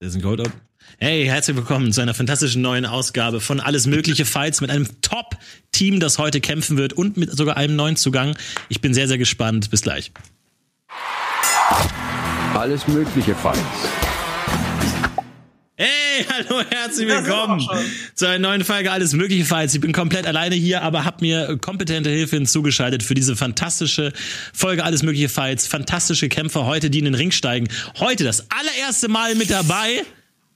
Das ist ein Hey, herzlich willkommen zu einer fantastischen neuen Ausgabe von Alles Mögliche Fights mit einem Top-Team, das heute kämpfen wird und mit sogar einem neuen Zugang. Ich bin sehr, sehr gespannt. Bis gleich. Alles Mögliche Fights. Hey, hallo, herzlich willkommen zu einer neuen Folge Alles Mögliche Fights. Ich bin komplett alleine hier, aber habe mir kompetente Hilfe hinzugeschaltet für diese fantastische Folge Alles Mögliche Fights. Fantastische Kämpfer heute, die in den Ring steigen. Heute das allererste Mal mit dabei.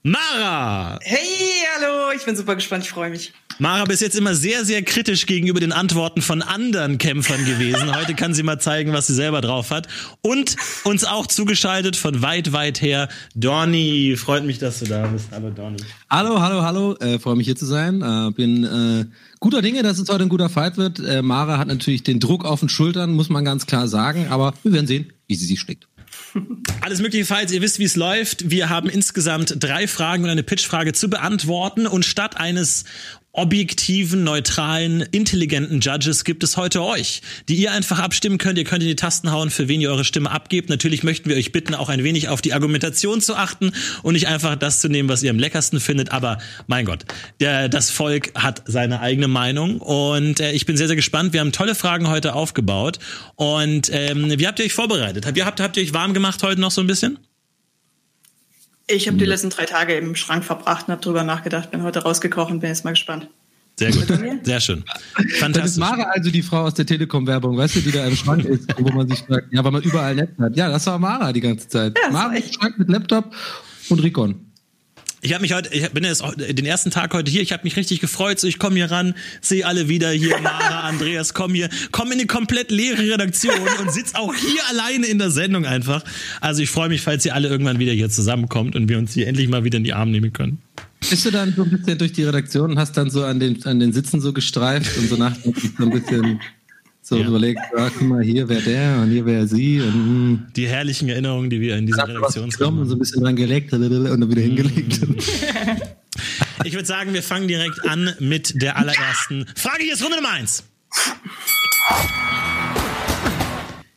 Mara! Hey, hallo, ich bin super gespannt, ich freue mich. Mara bis jetzt immer sehr, sehr kritisch gegenüber den Antworten von anderen Kämpfern gewesen. Heute kann sie mal zeigen, was sie selber drauf hat. Und uns auch zugeschaltet von weit, weit her, Donny. Freut mich, dass du da bist. Hallo, Donny. Hallo, hallo, hallo. Äh, Freue mich hier zu sein. Äh, bin äh, guter Dinge, dass es heute ein guter Fight wird. Äh, Mara hat natürlich den Druck auf den Schultern, muss man ganz klar sagen. Aber wir werden sehen, wie sie sich schlägt. Alles mögliche Falls, ihr wisst, wie es läuft. Wir haben insgesamt drei Fragen und eine Pitchfrage zu beantworten. Und statt eines objektiven, neutralen, intelligenten Judges gibt es heute euch, die ihr einfach abstimmen könnt. Ihr könnt in die Tasten hauen, für wen ihr eure Stimme abgebt. Natürlich möchten wir euch bitten, auch ein wenig auf die Argumentation zu achten und nicht einfach das zu nehmen, was ihr am leckersten findet. Aber mein Gott, der, das Volk hat seine eigene Meinung und äh, ich bin sehr, sehr gespannt. Wir haben tolle Fragen heute aufgebaut und ähm, wie habt ihr euch vorbereitet? Habt ihr, habt, habt ihr euch warm gemacht heute noch so ein bisschen? Ich habe die letzten drei Tage im Schrank verbracht und habe drüber nachgedacht, bin heute rausgekocht und bin jetzt mal gespannt. Sehr gut, sehr schön. Fantastisch. Das ist Mara also die Frau aus der Telekom-Werbung, weißt du, die da im Schrank ist, wo man sich fragt, ja, weil man überall Netz hat. Ja, das war Mara die ganze Zeit. Ja, Mara im Schrank mit Laptop und Recon. Ich habe mich heute, ich bin jetzt den ersten Tag heute hier, ich habe mich richtig gefreut, so ich komme hier ran, sehe alle wieder hier, Mara, Andreas, komm hier, komm in eine komplett leere Redaktion und sitz auch hier alleine in der Sendung einfach. Also ich freue mich, falls ihr alle irgendwann wieder hier zusammenkommt und wir uns hier endlich mal wieder in die Arme nehmen können. Bist du dann so ein bisschen durch die Redaktion und hast dann so an den, an den Sitzen so gestreift und so nachdenklich so ein bisschen so ja. überlegt, ah, guck mal, hier wäre der und hier wäre sie. Und, hm. die herrlichen Erinnerungen, die wir in dieser Redaktion haben. Und so ein bisschen dran gelegt und dann wieder hingelegt. ich würde sagen, wir fangen direkt an mit der allerersten Frage. Hier ist Runde Nummer eins.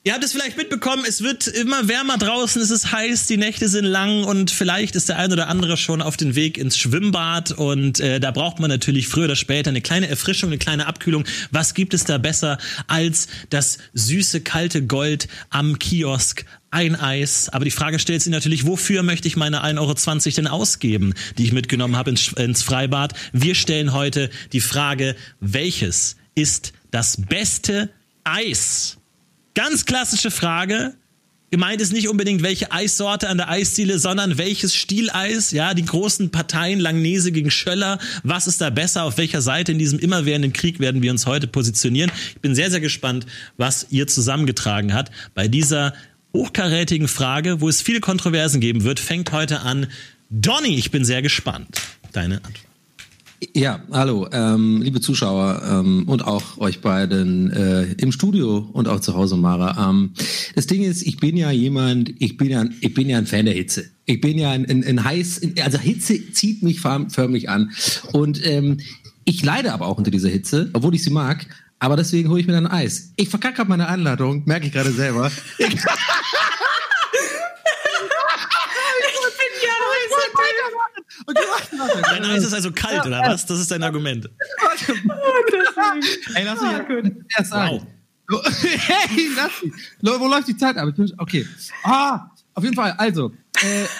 Ihr habt es vielleicht mitbekommen, es wird immer wärmer draußen, es ist heiß, die Nächte sind lang und vielleicht ist der ein oder andere schon auf den Weg ins Schwimmbad und äh, da braucht man natürlich früher oder später eine kleine Erfrischung, eine kleine Abkühlung. Was gibt es da besser als das süße, kalte Gold am Kiosk ein Eis. Aber die Frage stellt sich natürlich, wofür möchte ich meine 1,20 Euro denn ausgeben, die ich mitgenommen habe ins, ins Freibad? Wir stellen heute die Frage, welches ist das beste Eis? Ganz klassische Frage. Gemeint ist nicht unbedingt welche Eissorte an der Eisdiele, sondern welches Stieleis, ja, die großen Parteien Langnese gegen Schöller, was ist da besser, auf welcher Seite in diesem immerwährenden Krieg werden wir uns heute positionieren. Ich bin sehr, sehr gespannt, was ihr zusammengetragen hat. Bei dieser hochkarätigen Frage, wo es viele Kontroversen geben wird, fängt heute an. Donny, ich bin sehr gespannt. Deine Antwort. Ja, hallo, ähm, liebe Zuschauer ähm, und auch euch beiden äh, im Studio und auch zu Hause, Mara. Ähm, das Ding ist, ich bin ja jemand, ich bin ja, ich bin ja ein Fan der Hitze. Ich bin ja ein, ein, ein heiß, also Hitze zieht mich förmlich an und ähm, ich leide aber auch unter dieser Hitze, obwohl ich sie mag. Aber deswegen hole ich mir dann Eis. Ich verkacke meine Anladung, merke ich gerade selber. Dein Eis ist also kalt, oder was? Das ist dein Argument. Ey, lass mich ja erst sagen. Wow. hey, lass mich. Wo läuft die Zeit ab? Okay. Ah, auf jeden Fall. Also,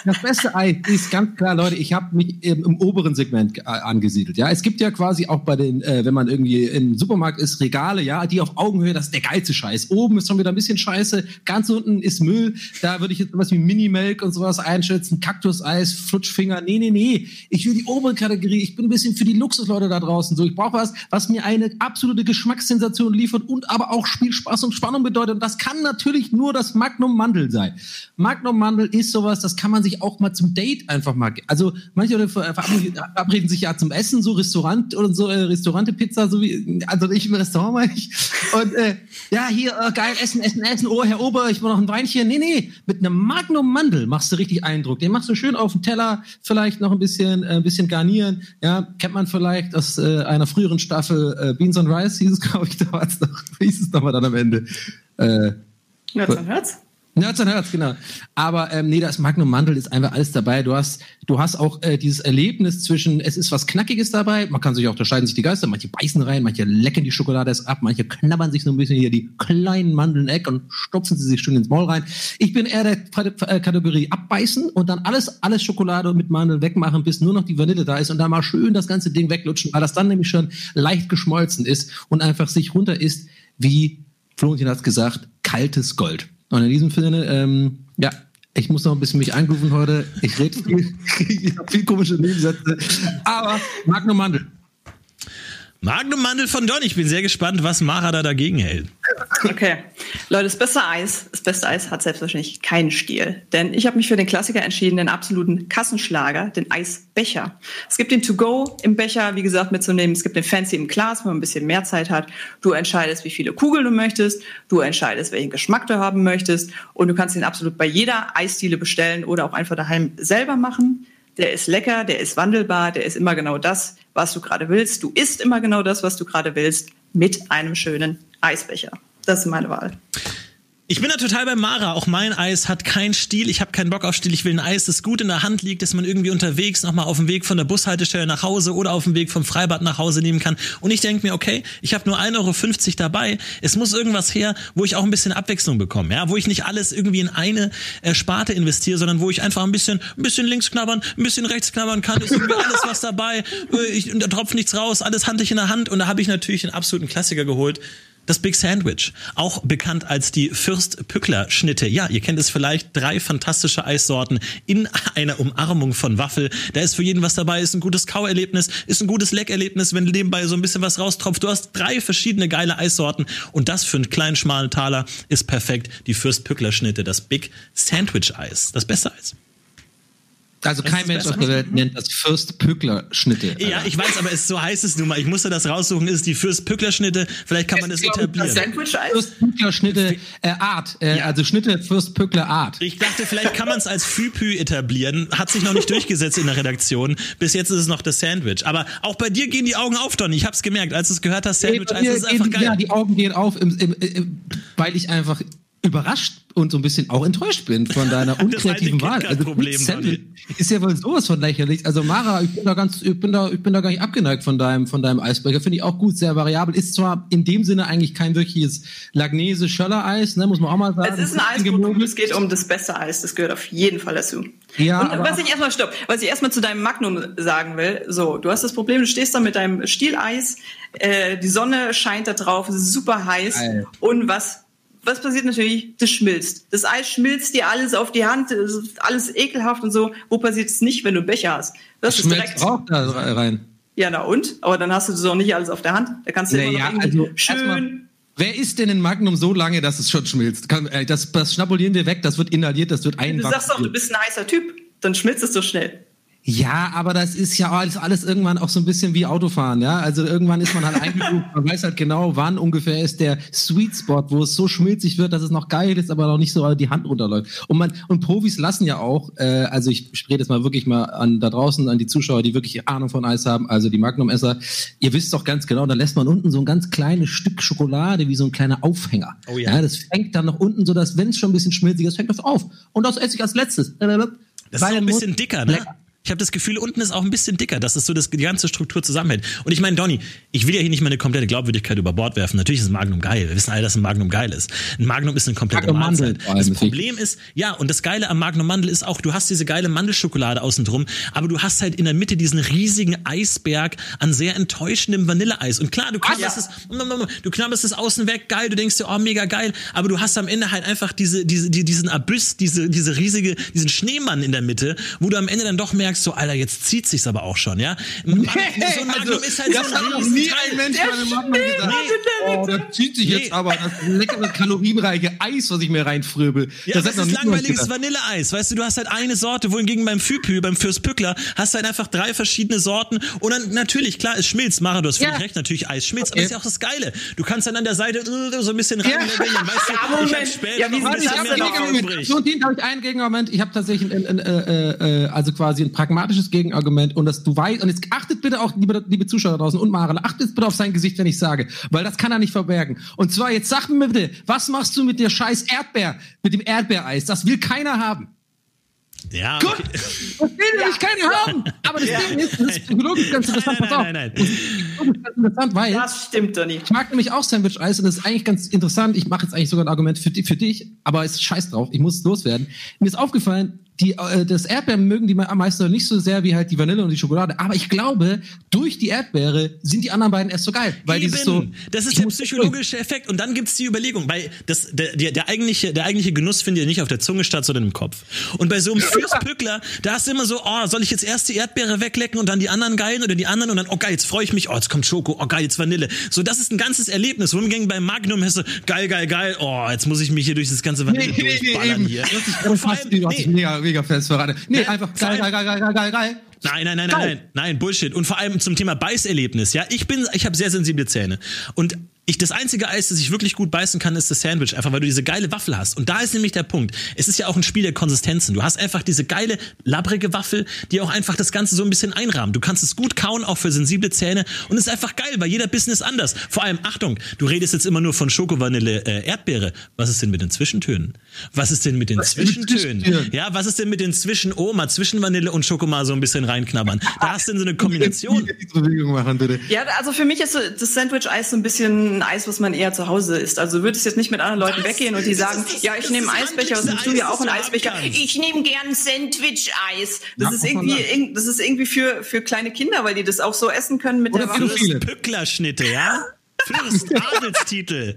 das beste Ei ist ganz klar, Leute, ich habe mich im, im, oberen Segment äh, angesiedelt. Ja, es gibt ja quasi auch bei den, äh, wenn man irgendwie im Supermarkt ist, Regale, ja, die auf Augenhöhe, das ist der geilste Scheiß. Oben ist schon wieder ein bisschen Scheiße, ganz unten ist Müll. Da würde ich jetzt was wie Mini-Melk und sowas einschätzen, Kaktuseis, Flutschfinger. Nee, nee, nee. Ich will die obere Kategorie. Ich bin ein bisschen für die Luxusleute da draußen. So, ich brauche was, was mir eine absolute Geschmackssensation liefert und aber auch Spielspaß und Spannung bedeutet. Und das kann natürlich nur das Magnum Mandel sein. Magnum Mandel ist sowas, das kann man sich auch mal zum Date einfach mal. Also manche Leute verabreden sich ja zum Essen, so Restaurant oder so, äh, Restaurante, Pizza, so wie, also nicht im Restaurant meine ich. Und äh, ja, hier, äh, geil, Essen, Essen, Essen, oh, Herr Ober, ich will noch ein Weinchen. Nee, nee, mit einem Magnum Mandel machst du richtig Eindruck. Den machst du schön auf dem Teller, vielleicht noch ein bisschen, äh, ein bisschen garnieren. Ja, kennt man vielleicht aus äh, einer früheren Staffel äh, Beans on Rice, hieß es, glaube ich, da war es noch, hieß es nochmal dann am Ende. Äh, ja, man hört's. 1900, genau. Aber ähm, nee, das Magnum Mandel ist einfach alles dabei. Du hast, du hast auch äh, dieses Erlebnis zwischen, es ist was Knackiges dabei, man kann sich auch, da scheiden sich die Geister, manche beißen rein, manche lecken die Schokolade erst ab, manche knabbern sich so ein bisschen hier die kleinen Mandeln weg und stopfen sie sich schön ins Maul rein. Ich bin eher der äh, Kategorie abbeißen und dann alles, alles Schokolade mit Mandeln wegmachen, bis nur noch die Vanille da ist und dann mal schön das ganze Ding weglutschen, weil das dann nämlich schon leicht geschmolzen ist und einfach sich runter isst, wie Florentin hat gesagt, kaltes Gold. Und in diesem Sinne, ähm, ja, ich muss noch ein bisschen mich eingrooven heute. Ich rede viel, ich viel komische Nebensätze. Aber Magnum Mandel. Magnum Mandel von Don. Ich bin sehr gespannt, was Mara da dagegen hält. Okay. Leute, das beste Eis, das beste Eis hat selbstverständlich keinen Stiel. Denn ich habe mich für den Klassiker entschieden, den absoluten Kassenschlager, den Eisbecher. Es gibt den To-Go im Becher, wie gesagt, mitzunehmen. Es gibt den Fancy im Glas, wenn man ein bisschen mehr Zeit hat. Du entscheidest, wie viele Kugeln du möchtest. Du entscheidest, welchen Geschmack du haben möchtest. Und du kannst ihn absolut bei jeder Eisdiele bestellen oder auch einfach daheim selber machen. Der ist lecker, der ist wandelbar, der ist immer genau das, was du gerade willst. Du isst immer genau das, was du gerade willst, mit einem schönen Eisbecher. Das ist meine Wahl. Ich bin da total bei Mara. Auch mein Eis hat keinen Stil. Ich habe keinen Bock auf Stil. Ich will ein Eis, das gut in der Hand liegt, dass man irgendwie unterwegs nochmal auf dem Weg von der Bushaltestelle nach Hause oder auf dem Weg vom Freibad nach Hause nehmen kann. Und ich denke mir, okay, ich habe nur 1,50 Euro dabei. Es muss irgendwas her, wo ich auch ein bisschen Abwechslung bekomme. Ja, wo ich nicht alles irgendwie in eine äh, Sparte investiere, sondern wo ich einfach ein bisschen, ein bisschen links knabbern, ein bisschen rechts knabbern kann. Ist irgendwie alles was dabei. Äh, ich, da tropft nichts raus, alles handlich in der Hand. Und da habe ich natürlich einen absoluten Klassiker geholt das Big Sandwich, auch bekannt als die Fürst-Pückler-Schnitte. Ja, ihr kennt es vielleicht, drei fantastische Eissorten in einer Umarmung von Waffel. Da ist für jeden was dabei, ist ein gutes Kauerlebnis, ist ein gutes Leckerlebnis, wenn nebenbei so ein bisschen was raustropft. Du hast drei verschiedene geile Eissorten und das für einen kleinen schmalen Taler ist perfekt. Die Fürst-Pückler-Schnitte, das Big Sandwich-Eis, das beste Eis. Also kein Mensch auf der Welt nennt das Fürst-Pückler-Schnitte. Ja, ich weiß, aber es, so heißt es nun mal. Ich musste das raussuchen, ist die Fürst-Pückler-Schnitte. Vielleicht kann man das etablieren. Fürst-Pückler-Schnitte äh, Art, äh, ja. also Schnitte Fürst-Pückler Art. Ich dachte, vielleicht kann man es als Füpü etablieren. Hat sich noch nicht durchgesetzt in der Redaktion. Bis jetzt ist es noch das Sandwich. Aber auch bei dir gehen die Augen auf, Donny. Ich hab's gemerkt, als du es gehört hast, Sandwich. Also, ist einfach geil. Ja, die Augen gehen auf, im, im, im, weil ich einfach überrascht und so ein bisschen auch enttäuscht bin von deiner unkreativen Wahl. Also Problem, ist ja wohl sowas von lächerlich. Also Mara, ich bin da ganz, ich bin da, ich bin da gar nicht abgeneigt von deinem, von deinem Eisberger. Finde ich auch gut, sehr variabel. Ist zwar in dem Sinne eigentlich kein wirkliches Lagnese Schöller Eis, ne, muss man auch mal sagen. Es ist ein Eisprodukt, es geht um das beste Eis. Das gehört auf jeden Fall dazu. Ja, und was ich erstmal stopp, was ich erstmal zu deinem Magnum sagen will. So, du hast das Problem, du stehst da mit deinem Stieleis, äh, die Sonne scheint da drauf, es ist super heiß. Geil. Und was was passiert natürlich? Das schmilzt. Das Eis schmilzt dir alles auf die Hand, alles ekelhaft und so. Wo passiert es nicht, wenn du einen Becher hast? Das, das ist direkt auch da rein. Ja, na und? Aber dann hast du das auch nicht alles auf der Hand. Da kannst du naja, immer also schön. Wer isst denn in Magnum so lange, dass es schon schmilzt? Äh, das, das schnabulieren wir weg, das wird inhaliert, das wird einfach. Du sagst doch, du bist ein heißer Typ, dann schmilzt es so schnell. Ja, aber das ist ja alles, alles irgendwann auch so ein bisschen wie Autofahren, ja. Also irgendwann ist man halt eingebucht, man weiß halt genau, wann ungefähr ist der Sweet Spot, wo es so schmilzig wird, dass es noch geil ist, aber noch nicht so die Hand runterläuft. Und man und Profis lassen ja auch, äh, also ich spreche jetzt mal wirklich mal an da draußen an die Zuschauer, die wirklich Ahnung von Eis haben, also die Magnum-Esser. Ihr wisst doch ganz genau, da lässt man unten so ein ganz kleines Stück Schokolade wie so ein kleiner Aufhänger. Oh ja. ja das fängt dann noch unten, so dass wenn es schon ein bisschen schmilzig ist, fängt das auf. Und das esse ich als letztes. Das ist so ein bisschen dicker, ne? Ich habe das Gefühl, unten ist auch ein bisschen dicker, dass es so das, die ganze Struktur zusammenhält. Und ich meine, Donny, ich will ja hier nicht meine komplette Glaubwürdigkeit über Bord werfen. Natürlich ist ein Magnum geil. Wir wissen alle, dass ein Magnum geil ist. Ein Magnum ist eine komplette Magnum Mahlzeit. Das Problem ist, ja, und das Geile am Magnum Mandel ist auch, du hast diese geile Mandelschokolade außen drum, aber du hast halt in der Mitte diesen riesigen Eisberg an sehr enttäuschendem Vanilleeis. Und klar, du knabberst es, du knabberst es außen weg, geil, du denkst dir, oh, mega geil, aber du hast am Ende halt einfach diese, diese, diesen Abyss, diese, diese riesige, diesen Schneemann in der Mitte, wo du am Ende dann doch merkst, so, Alter, jetzt zieht sich's aber auch schon, ja? Magnum, so ein Magnum also, ist halt das so ein hat noch nie ein Mensch bei einem Magnum gesagt. Nee. Oh, das zieht sich nee. jetzt aber das leckere, kalorienreiche Eis, was ich mir reinfröbel. Ja, das, das ist langweiliges Vanilleeis. Weißt du, du hast halt eine Sorte, wohingegen beim Füpü, beim Fürst Pückler, hast du halt einfach drei verschiedene Sorten. Und dann natürlich, klar, es schmilzt. Mara, du hast völlig ja. recht, natürlich Eis schmilzt. Okay. Aber das ist ja auch das Geile. Du kannst dann an der Seite äh, so ein bisschen rein ja. weißt du, ja, Moment. ich später ja, noch ein bisschen mehr So, und den habe ich einen Gegenargument. Ich habe tatsächlich ein, ein, ein, äh, äh, also quasi ein pragmatisches Gegenargument und das du weißt, und jetzt achtet bitte auch, liebe, liebe Zuschauer draußen und Maren, achtet bitte auf sein Gesicht, wenn ich sage, weil das kann er nicht verbergen. Und zwar, jetzt sag mir bitte, was machst du mit der scheiß Erdbeer, mit dem Erdbeereis? Das will keiner haben. Ja, Gut, okay. das will nämlich keiner haben. Aber das Ding ist, das ist psychologisch ganz interessant. Nein, Pass auf. nein, nein, nein. Das ist psychologisch ganz interessant, weil Das stimmt doch nicht. ich mag nämlich auch Sandwich-Eis und das ist eigentlich ganz interessant. Ich mache jetzt eigentlich sogar ein Argument für, für dich, aber es ist scheiß drauf. Ich muss loswerden. Mir ist aufgefallen, die, äh, das Erdbeeren mögen die am meisten nicht so sehr wie halt die Vanille und die Schokolade. Aber ich glaube, durch die Erdbeere sind die anderen beiden erst so geil. Weil Eben. dieses so, das ist ich der muss- psychologische Effekt. Und dann gibt's die Überlegung, weil das, der, der, der, eigentliche, der eigentliche Genuss findet ja nicht auf der Zunge statt, sondern im Kopf. Und bei so einem Fürstpückler, da hast du immer so, oh, soll ich jetzt erst die Erdbeere weglecken und dann die anderen geilen oder die anderen und dann, oh geil, jetzt freue ich mich, oh, jetzt kommt Schoko, oh geil, jetzt Vanille. So, das ist ein ganzes Erlebnis. Wohingegen beim Magnum hast du, geil, geil, geil, oh, jetzt muss ich mich hier durch das ganze Vanille Nee, nee, nee, durchballern hier. Du hast dich Und vor allem, nee, mega, fest verraten. Nee, Ne? einfach geil, geil, geil, geil, geil, geil. Nein, nein, nein, nein, nein, nein, Bullshit. Und vor allem zum Thema Beißerlebnis. Ja, ich bin, ich habe sehr sensible Zähne und ich, das einzige Eis, das ich wirklich gut beißen kann, ist das Sandwich, einfach weil du diese geile Waffel hast. Und da ist nämlich der Punkt. Es ist ja auch ein Spiel der Konsistenzen. Du hast einfach diese geile, labbrige Waffel, die auch einfach das Ganze so ein bisschen einrahmt. Du kannst es gut kauen, auch für sensible Zähne. Und es ist einfach geil, weil jeder Bissen ist anders. Vor allem, Achtung, du redest jetzt immer nur von Schoko, Vanille, äh, Erdbeere. Was ist denn mit den Zwischentönen? Was ist denn mit den den Zwischentönen? Ja, was ist denn mit den zwischen oh, mal zwischen Vanille und Schoko mal so ein bisschen reinknabbern? Da hast du denn so eine Kombination. Ja, also für mich ist so das Sandwich-Eis so ein bisschen ein Eis, was man eher zu Hause isst. Also würde es jetzt nicht mit anderen Leuten Was? weggehen und die Das sagen, ist das- ja, ich nehme Eisbecher, was nimmst du ja auch einen du Eisbecher? Ich nehme gern Sandwich-Eis. Das Ja, ist irgendwie, das ist irgendwie für, für kleine Kinder, weil die das auch so essen können mit Oder der Waffe. viele. Pücklerschnitte, ja? Fürst, Adelstitel.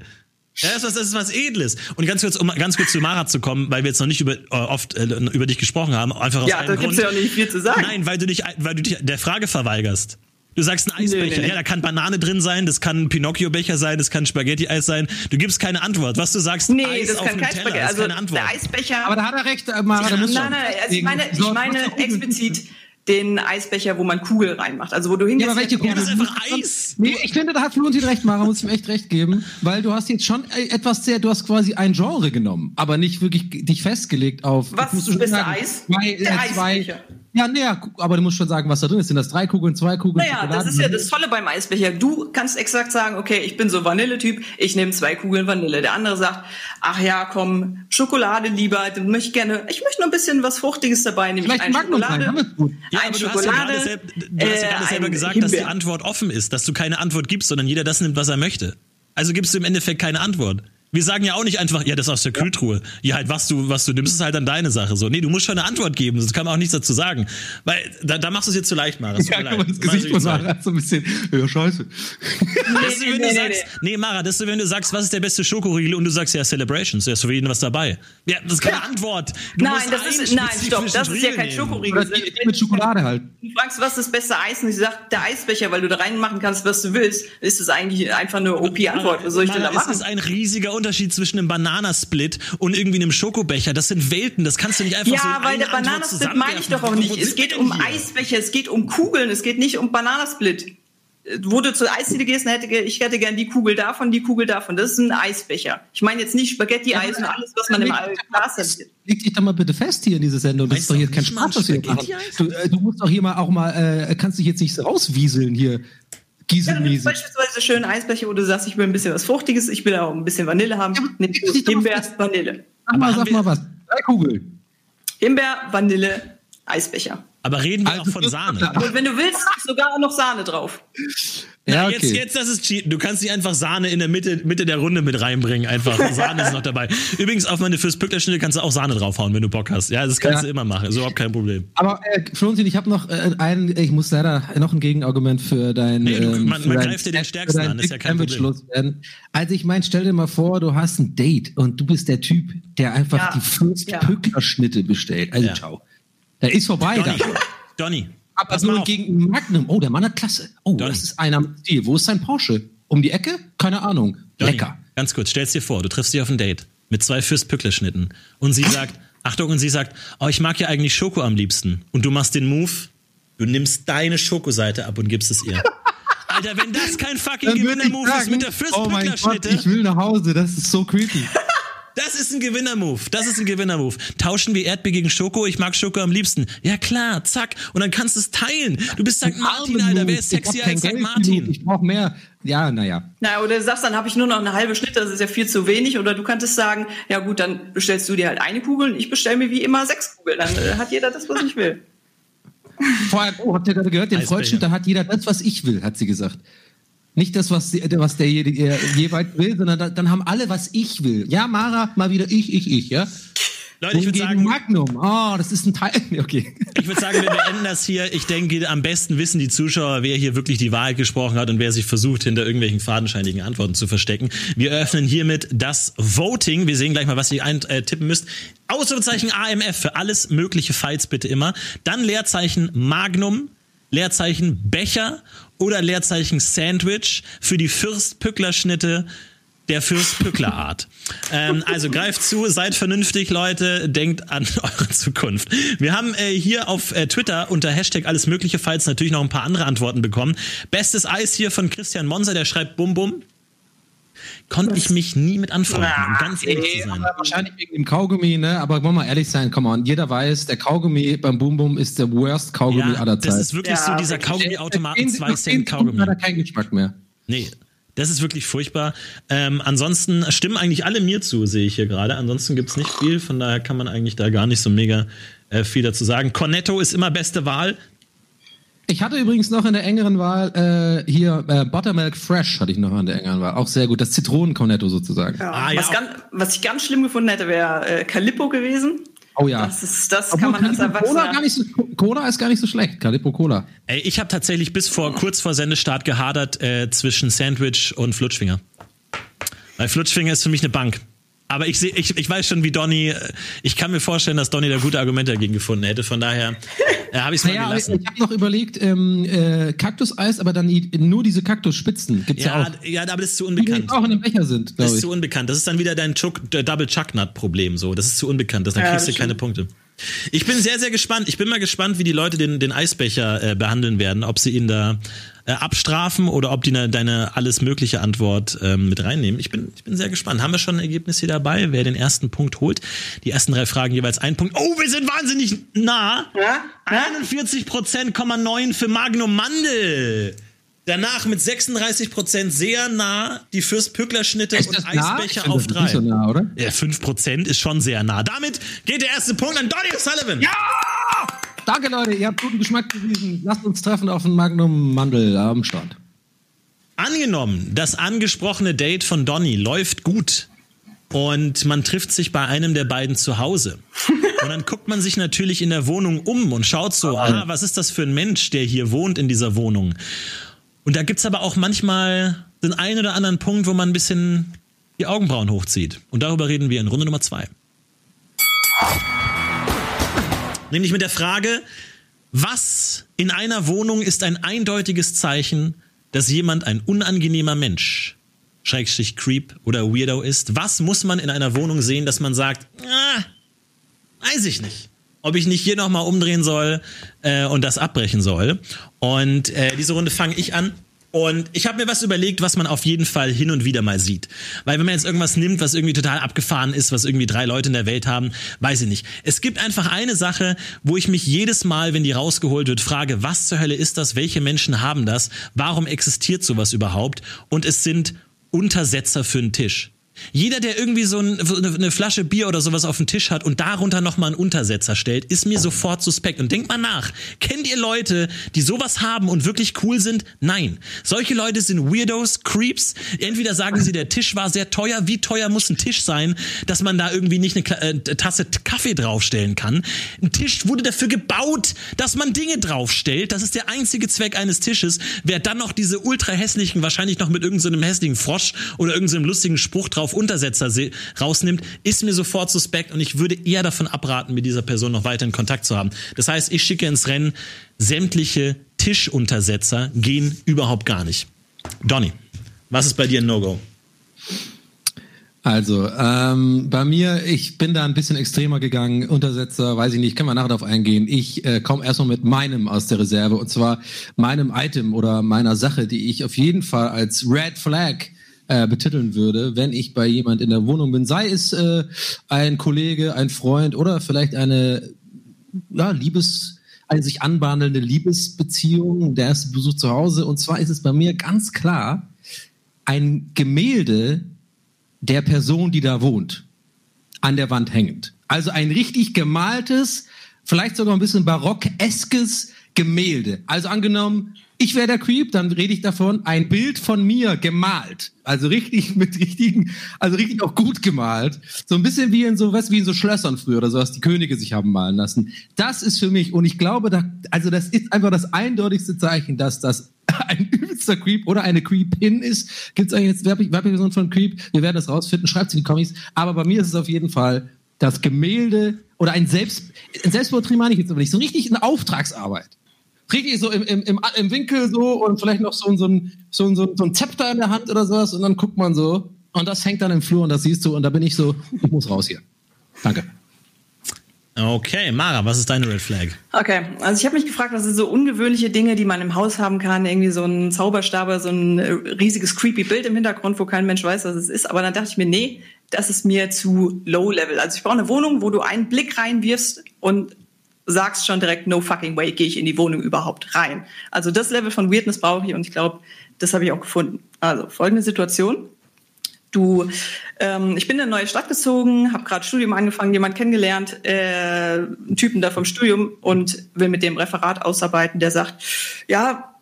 Ja, das ist, was, das ist was Edles. Und ganz kurz, um ganz kurz zu Mara zu kommen, weil wir jetzt noch nicht über, äh, oft äh, über dich gesprochen haben, einfach aus Ja, einem da Grund. gibt's ja auch nicht viel zu sagen. Nein, weil du dich, weil du dich der Frage verweigerst. Du sagst ein Eisbecher, Nee, nee, nee. ja, da kann Banane drin sein, das kann ein Pinocchio-Becher sein, das kann Spaghetti-Eis sein. Du gibst keine Antwort. Was du sagst, Nee, Eis das auf kann einem kein Teller, Spaghetti. das ist Also keine Antwort. der Eisbecher. Aber da hat er recht, äh, Mara, da muss nein, nein, also ich meine, ich meine explizit den Eisbecher, wo man Kugel reinmacht. Also wo du Ja, hingehst. aber welche Kugel? das ist einfach Eis. Nee, ich finde, da hat Florentin recht, Mara, muss ich ihm echt recht geben, weil du hast jetzt schon äh, etwas sehr, du hast quasi ein Genre genommen, aber nicht wirklich dich festgelegt auf. Was du schon ist sagen, Eis? Zwei, Der äh, zwei, Eisbecher. Ja, nee, ja, gu- aber du musst schon sagen, was da drin ist. Sind das drei Kugeln, zwei Kugeln? Naja, Schokolade? das ist ja das Tolle beim Eisbecher. Du kannst exakt sagen, okay, ich bin so Vanilletyp, ich nehme zwei Kugeln Vanille. Der andere sagt, ach ja, komm, Schokolade lieber, dann möchte ich gerne, ich möchte noch ein bisschen was Fruchtiges dabei, nämlich Vielleicht ein Magnum Schokolade. ist gut. Ja, ein aber du hast ja Schokolade, gerade, selb, du hast ja äh, selber gesagt, dass die Himbeer. Antwort offen ist, dass du keine Antwort gibst, sondern jeder das nimmt, was er möchte. Also gibst du im Endeffekt keine Antwort. Wir sagen ja auch nicht einfach, ja, das ist aus der Kühltruhe. Ja, halt, was du, was du nimmst, ist halt dann deine Sache. So, nee, du musst schon eine Antwort geben. Das kann man auch nichts dazu sagen. Weil, da, da machst du es jetzt zu leicht, Mara. Ja, mir guck mal, leid. das Gesicht ich von. Mara so ein bisschen, ja, scheiße. Das ist, wenn Nee, du nee, sagst, nee, Mara, das ist, wenn du sagst, was ist der beste Schokoriegel und du sagst ja Celebrations, da ist für jeden was dabei. Ja, das ist keine Antwort. Du Nein, musst das ist, nein, stopp, das ist ja kein. Schokoriegel. Oder die, die mit Schokolade halt. Du fragst, was ist das beste Eis? Und ich sag, der Eisbecher, weil du da reinmachen kannst, was du willst, ist das eigentlich einfach eine OP-Antwort. Was soll ich denn da machen? Es ist ein riesiger Unterschied zwischen einem Bananasplit und irgendwie einem Schokobecher. Das sind Welten, das kannst du nicht einfach so Ja, in weil der Bananasplit meine ich doch auch nicht. Es geht um hier? Eisbecher, es geht um Kugeln, es geht nicht um Bananasplit. Äh, Wo du zur Eisdiele gehst, dann hätte ich hätte gern die Kugel davon, die Kugel davon. Das ist ein Eisbecher. Ich meine jetzt nicht Spaghetti-Eis und alles, was man im Glas hat. Leg dich doch mal bitte fest hier in diese Sendung. Das ist doch jetzt kein Spaß, was wir hier machen. Du, äh, du musst doch hier mal auch mal, äh, kannst dich jetzt nicht so rauswieseln hier. Ja, du nimmst Gieselmäßig. beispielsweise schönen Eisbecher, wo du sagst, ich will ein bisschen was Fruchtiges, ich will auch ein bisschen Vanille haben. Ja, mal Himbeer. Vanille. Sag mal, Aber sag mal was. Drei Kugeln. Himbeer, Vanille, Eisbecher. Aber reden wir Also, auch von Sahne. Und wenn du willst, sogar noch Sahne drauf. Ja, Na, okay. jetzt, jetzt, das ist Cheaten. Du kannst nicht einfach Sahne in der Mitte, Mitte der Runde mit reinbringen. Einfach. Sahne ist noch dabei. Übrigens, auf meine fürs Pücklerschnitte kannst du auch Sahne draufhauen, wenn du Bock hast. Ja, das kannst Ja. du immer machen. Ist überhaupt kein Problem. Aber äh, Florentin, ich habe noch äh, einen, ich muss leider noch ein Gegenargument für dein. Nee, du- ähm, man- für man dein- greift dir den Stärksten an, ist ja kein Problem. loswerden. Also ich meine, stell dir mal vor, du hast ein Date und du bist der Typ, der einfach Ja. die fünf Ja. Pücklerschnitte bestellt. Also Ja. ciao. Da ist vorbei. Donny, Da. Donny. Aber nur gegen Magnum. Oh, der Mann hat Klasse. Oh, Donny. das ist einer mit Stil. Wo ist sein Porsche? Um die Ecke? Keine Ahnung. Donny, Lecker. Ganz kurz, stell's dir vor, du triffst dich auf ein Date mit zwei Fürst-Pückler-Schnitten und sie sagt, Achtung, und sie sagt, oh, ich mag ja eigentlich Schoko am liebsten. Und du machst den Move, du nimmst deine Schokoseite ab und gibst es ihr. Alter, wenn das kein fucking Gewinner-Move ist mit der oh mein Gott, Fürst-Pückler-Schnitte. ich will nach Hause. Das ist so creepy. Das ist ein Gewinner-Move. Das ist ein Gewinner-Move. Tauschen wir Erdbeer gegen Schoko. Ich mag Schoko am liebsten. Ja klar, zack. Und dann kannst du es teilen. Du bist St. Martin, Alter. Wer ist sexier als St. Martin? Ich brauche mehr. Ja, naja. Na, oder du sagst, dann habe ich nur noch eine halbe Schnitte, das ist ja viel zu wenig. Oder du könntest sagen, ja gut, dann bestellst du dir halt eine Kugel und ich bestelle mir wie immer sechs Kugeln. Dann äh, hat jeder das, was ich will. Vor allem, oh, habt ihr gerade gehört, den Freudschnitt, da hat jeder das, was ich will, hat sie gesagt. Nicht das, was, was der jeweils will, sondern da, dann haben alle, was ich will. Ja, Mara, mal wieder ich, ich, ich, ja. Leute, ich würde sagen. Magnum. Oh, das ist ein Teil. Okay. Ich würde sagen, wir beenden das hier. Ich denke, am besten wissen die Zuschauer, wer hier wirklich die Wahrheit gesprochen hat und wer sich versucht, hinter irgendwelchen fadenscheinigen Antworten zu verstecken. Wir eröffnen hiermit das Voting. Wir sehen gleich mal, was ihr eintippen müsst. Ausrufezeichen AMF für alles mögliche Fights bitte immer. Dann Leerzeichen Magnum, Leerzeichen Becher oder Leerzeichen Sandwich für die Fürst-Pückler-Schnitte der Fürst-Pückler-Art. ähm, also greift zu, seid vernünftig, Leute, denkt an eure Zukunft. Wir haben äh, hier auf äh, Twitter unter Hashtag alles mögliche, falls natürlich noch ein paar andere Antworten bekommen. Bestes Eis hier von Christian Monser, der schreibt Bum Bum konnte ich mich nie mit anfangen, um ganz ehrlich zu sein. Wahrscheinlich wegen dem Kaugummi, ne? Aber wollen wir mal ehrlich sein, komm on, jeder weiß, der Kaugummi beim Boom Boom ist der worst Kaugummi ja, aller Zeiten. Das ist wirklich ja, so dieser Kaugummi-Automaten 2 Cent Kaugummi. er keinen Geschmack mehr. Nee. Das ist wirklich furchtbar. Ähm, ansonsten stimmen eigentlich alle mir zu, sehe ich hier gerade. Ansonsten gibt es nicht viel, von daher kann man eigentlich da gar nicht so mega äh, viel dazu sagen. Cornetto ist immer beste Wahl. Ich hatte übrigens noch in der engeren Wahl äh, hier äh, Buttermilk Fresh hatte ich noch in der engeren Wahl. Auch sehr gut. Das Zitronencornetto sozusagen. Ja. Ah, ja. was, ganz, was, ich ganz schlimm gefunden hätte, wäre äh, Calippo gewesen. Oh ja. Das, ist, das kann man Calippo als Erwachsener. Cola, gar nicht so, Cola ist gar nicht so schlecht. Calippo Cola. Ey, ich habe tatsächlich bis vor kurz vor Sendestart gehadert äh, zwischen Sandwich und Flutschfinger. Weil Flutschfinger ist für mich eine Bank. Aber ich sehe, ich, ich weiß schon, wie Donny, äh, ich kann mir vorstellen, dass Donny da gute Argumente dagegen gefunden hätte. Von daher äh, habe ich es mal naja, gelassen. Ich habe noch überlegt, ähm, äh, Kaktuseis, aber dann nur diese Kaktusspitzen gibt's ja, ja auch. Ja, aber das ist zu unbekannt. Die auch in dem Becher sind, Das ist ich. zu unbekannt. Das ist dann wieder dein Chuck, Double Chucknut Problem. So, das ist zu unbekannt. Das, dann ja, kriegst du keine Punkte. Ich bin sehr, sehr gespannt. Ich bin mal gespannt, wie die Leute den, den Eisbecher äh, behandeln werden. Ob sie ihn da äh, abstrafen oder ob die ne, deine alles mögliche Antwort ähm, mit reinnehmen. Ich bin, ich bin sehr gespannt. Haben wir schon ein Ergebnis hier dabei, wer den ersten Punkt holt? Die ersten drei Fragen jeweils ein Punkt. Oh, wir sind wahnsinnig nah. Ja? 41 für Magnum Mandel. Danach mit 36% sehr nah die Fürst-Pückler-Schnitte und Eisbecher auf drei. So nah, oder? Ja, 5% ist schon sehr nah. Damit geht der erste Punkt an Donny Sullivan. Ja! Danke, Leute. Ihr habt guten Geschmack bewiesen. Lasst uns treffen auf den Magnum Mandel am Strand. Angenommen, das angesprochene Date von Donny läuft gut und man trifft sich bei einem der beiden zu Hause. Und dann guckt man sich natürlich in der Wohnung um und schaut so, ah, was ist das für ein Mensch, der hier wohnt in dieser Wohnung? Und da gibt es aber auch manchmal den einen oder anderen Punkt, wo man ein bisschen die Augenbrauen hochzieht. Und darüber reden wir in Runde Nummer zwei. Nämlich mit der Frage, was in einer Wohnung ist ein eindeutiges Zeichen, dass jemand ein unangenehmer Mensch, Schrägstrich Creep oder Weirdo ist? Was muss man in einer Wohnung sehen, dass man sagt, ah, weiß ich nicht ob ich nicht hier nochmal umdrehen soll äh, und das abbrechen soll. Und äh, diese Runde fange ich an. Und ich habe mir was überlegt, was man auf jeden Fall hin und wieder mal sieht. Weil wenn man jetzt irgendwas nimmt, was irgendwie total abgefahren ist, was irgendwie drei Leute in der Welt haben, weiß ich nicht. Es gibt einfach eine Sache, wo ich mich jedes Mal, wenn die rausgeholt wird, frage, was zur Hölle ist das? Welche Menschen haben das? Warum existiert sowas überhaupt? Und es sind Untersetzer für einen Tisch. Jeder, der irgendwie so eine Flasche Bier oder sowas auf dem Tisch hat und darunter nochmal einen Untersetzer stellt, ist mir sofort suspekt. Und denkt mal nach. Kennt ihr Leute, die sowas haben und wirklich cool sind? Nein. Solche Leute sind Weirdos, Creeps. Entweder sagen sie, der Tisch war sehr teuer. Wie teuer muss ein Tisch sein, dass man da irgendwie nicht eine äh, Tasse Kaffee draufstellen kann? Ein Tisch wurde dafür gebaut, dass man Dinge draufstellt. Das ist der einzige Zweck eines Tisches. Wer dann noch diese ultra hässlichen, wahrscheinlich noch mit irgendeinem so hässlichen Frosch oder irgendeinem so lustigen Spruch drauf auf Untersetzer rausnimmt, ist mir sofort suspekt und ich würde eher davon abraten, mit dieser Person noch weiter in Kontakt zu haben. Das heißt, ich schicke ins Rennen sämtliche Tischuntersetzer gehen überhaupt gar nicht. Donny, was ist bei dir ein No-Go? Also, ähm, bei mir, ich bin da ein bisschen extremer gegangen. Untersetzer, weiß ich nicht, können wir nachher darauf eingehen. Ich äh, komme erstmal mit meinem aus der Reserve und zwar meinem Item oder meiner Sache, die ich auf jeden Fall als Red Flag äh, betiteln würde, wenn ich bei jemand in der Wohnung bin, sei es äh, ein Kollege, ein Freund oder vielleicht eine ja, Liebes, eine sich anbahnende Liebesbeziehung, der erste Besuch zu Hause. Und zwar ist es bei mir ganz klar ein Gemälde der Person, die da wohnt, an der Wand hängend. Also ein richtig gemaltes, vielleicht sogar ein bisschen barock-eskes Gemälde. Also angenommen, ich wäre der Creep, dann rede ich davon, ein Bild von mir gemalt. Also richtig mit richtigen, also richtig auch gut gemalt. So ein bisschen wie in so, was wie in so Schlössern früher oder so, was die Könige sich haben malen lassen. Das ist für mich, und ich glaube, da, also das ist einfach das eindeutigste Zeichen, dass das ein übelster Creep oder eine Creepin ist. Gibt es jetzt Werbeperson von Creep? Wir werden das rausfinden. Schreibt es in die Comics. Aber bei mir ist es auf jeden Fall das Gemälde oder ein Selbst, ein Selbstporträt meine ich jetzt aber nicht, so richtig eine Auftragsarbeit richtig so im, im, im, Winkel so und vielleicht noch so, so, ein, so, so, so ein Zepter in der Hand oder sowas und dann guckt man so und das hängt dann im Flur und das siehst du und da bin ich so, ich muss raus hier. Danke. Okay, Mara, was ist deine Red Flag? Okay, also ich habe mich gefragt, was sind so ungewöhnliche Dinge, die man im Haus haben kann? Irgendwie so ein Zauberstab, so ein äh, riesiges creepy Bild im Hintergrund, wo kein Mensch weiß, was es ist. Aber dann dachte ich mir, nee, das ist mir zu low level. Also ich brauche eine Wohnung, wo du einen Blick reinwirfst und sagst schon direkt, no fucking way, gehe ich in die Wohnung überhaupt rein. Also das Level von Weirdness brauche ich und ich glaube, das habe ich auch gefunden. Also folgende Situation. Du, ähm, ich bin in eine neue Stadt gezogen, habe gerade Studium angefangen, jemand kennengelernt, äh, einen Typen da vom Studium und will mit dem Referat ausarbeiten, der sagt, ja,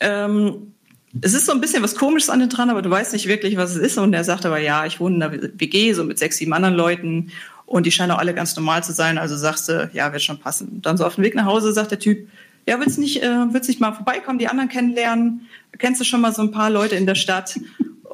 ähm, es ist so ein bisschen was Komisches an den dran, aber du weißt nicht wirklich, was es ist. Und er sagt aber, ja, ich wohne in einer WG, so mit sechs, sieben anderen Leuten und die scheinen auch alle ganz normal zu sein, also sagst du, ja, wird schon passen. Dann so auf dem Weg nach Hause sagt der Typ, ja, willst nicht, äh, willst nicht mal vorbeikommen, die anderen kennenlernen? Kennst du schon mal so ein paar Leute in der Stadt?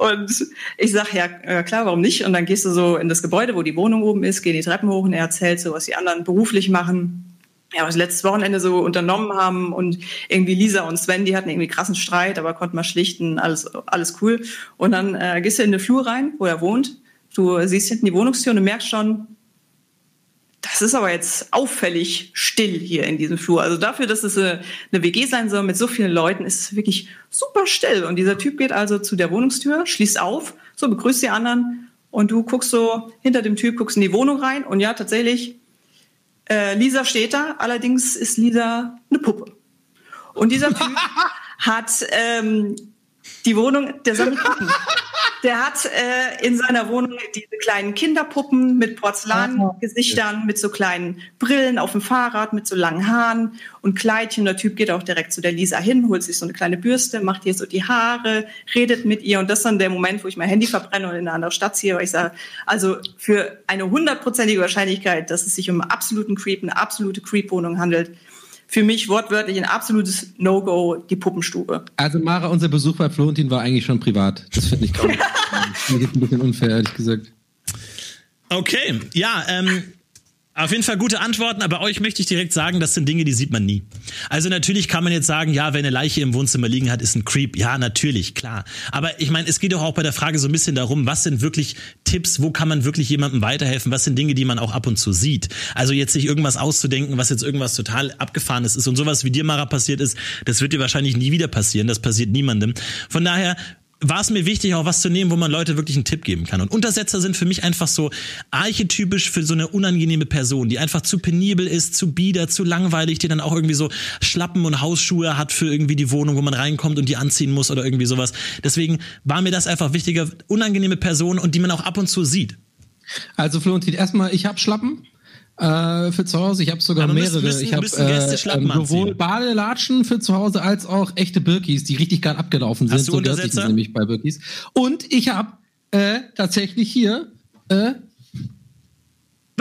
Und ich sag, ja, äh, klar, warum nicht? Und dann gehst du so in das Gebäude, wo die Wohnung oben ist, geh die Treppen hoch und er erzählt so, was die anderen beruflich machen. Ja, was letztes Wochenende so unternommen haben und irgendwie Lisa und Sven, die hatten irgendwie krassen Streit, aber konnten mal schlichten, alles, alles cool. Und dann äh, gehst du in den Flur rein, wo er wohnt. Du siehst hinten die Wohnungstür und du merkst schon, das ist aber jetzt auffällig still hier in diesem Flur. Also dafür, dass es eine, WG sein soll mit so vielen Leuten, ist es wirklich super still. Und dieser Typ geht also zu der Wohnungstür, schließt auf, so begrüßt die anderen und du guckst so hinter dem Typ, guckst in die Wohnung rein und ja, tatsächlich, äh, Lisa steht da, allerdings ist Lisa eine Puppe. Und dieser Typ hat ähm, die Wohnung, der sammelt Puppen. Der hat äh, in seiner Wohnung diese kleinen Kinderpuppen mit Porzellangesichtern, mit so kleinen Brillen auf dem Fahrrad, mit so langen Haaren und Kleidchen. Der Typ geht auch direkt zu der Lisa hin, holt sich so eine kleine Bürste, macht ihr so die Haare, redet mit ihr. Und das ist dann der Moment, wo ich mein Handy verbrenne und in eine andere Stadt ziehe, weil ich sage, also für eine hundertprozentige Wahrscheinlichkeit, dass es sich um einen absoluten Creep, eine absolute Creep-Wohnung handelt, für mich wortwörtlich ein absolutes No-Go, die Puppenstube. Also Mara, unser Besuch bei Florentin war eigentlich schon privat. Das finde ich kaum. finde ich ein bisschen unfair, ehrlich gesagt. Okay, ja, ähm, auf jeden Fall gute Antworten, aber euch möchte ich direkt sagen, das sind Dinge, die sieht man nie. Also natürlich kann man jetzt sagen, ja, wer eine Leiche im Wohnzimmer liegen hat, ist ein Creep. Ja, natürlich, klar. Aber ich meine, es geht doch auch bei der Frage so ein bisschen darum, was sind wirklich Tipps, wo kann man wirklich jemandem weiterhelfen, was sind Dinge, die man auch ab und zu sieht. Also jetzt sich irgendwas auszudenken, was jetzt irgendwas total abgefahrenes ist und sowas wie dir, Mara, passiert ist, das wird dir wahrscheinlich nie wieder passieren, das passiert niemandem. Von daher war es mir wichtig, auch was zu nehmen, wo man Leute wirklich einen Tipp geben kann. Und Untersetzer sind für mich einfach so archetypisch für so eine unangenehme Person, die einfach zu penibel ist, zu bieder, zu langweilig, die dann auch irgendwie so Schlappen und Hausschuhe hat für irgendwie die Wohnung, wo man reinkommt und die anziehen muss oder irgendwie sowas. Deswegen war mir das einfach wichtiger, unangenehme Person und die man auch ab und zu sieht. Also Florentin, erstmal, ich habe Schlappen äh, für zu Hause. Ich habe sogar mehrere. Müssen, ich habe äh, sowohl Badelatschen für zu Hause als auch echte Birkis, die richtig geil abgelaufen sind. Hast du so dirty sind nämlich bei Birkis. Und ich habe äh, tatsächlich hier äh,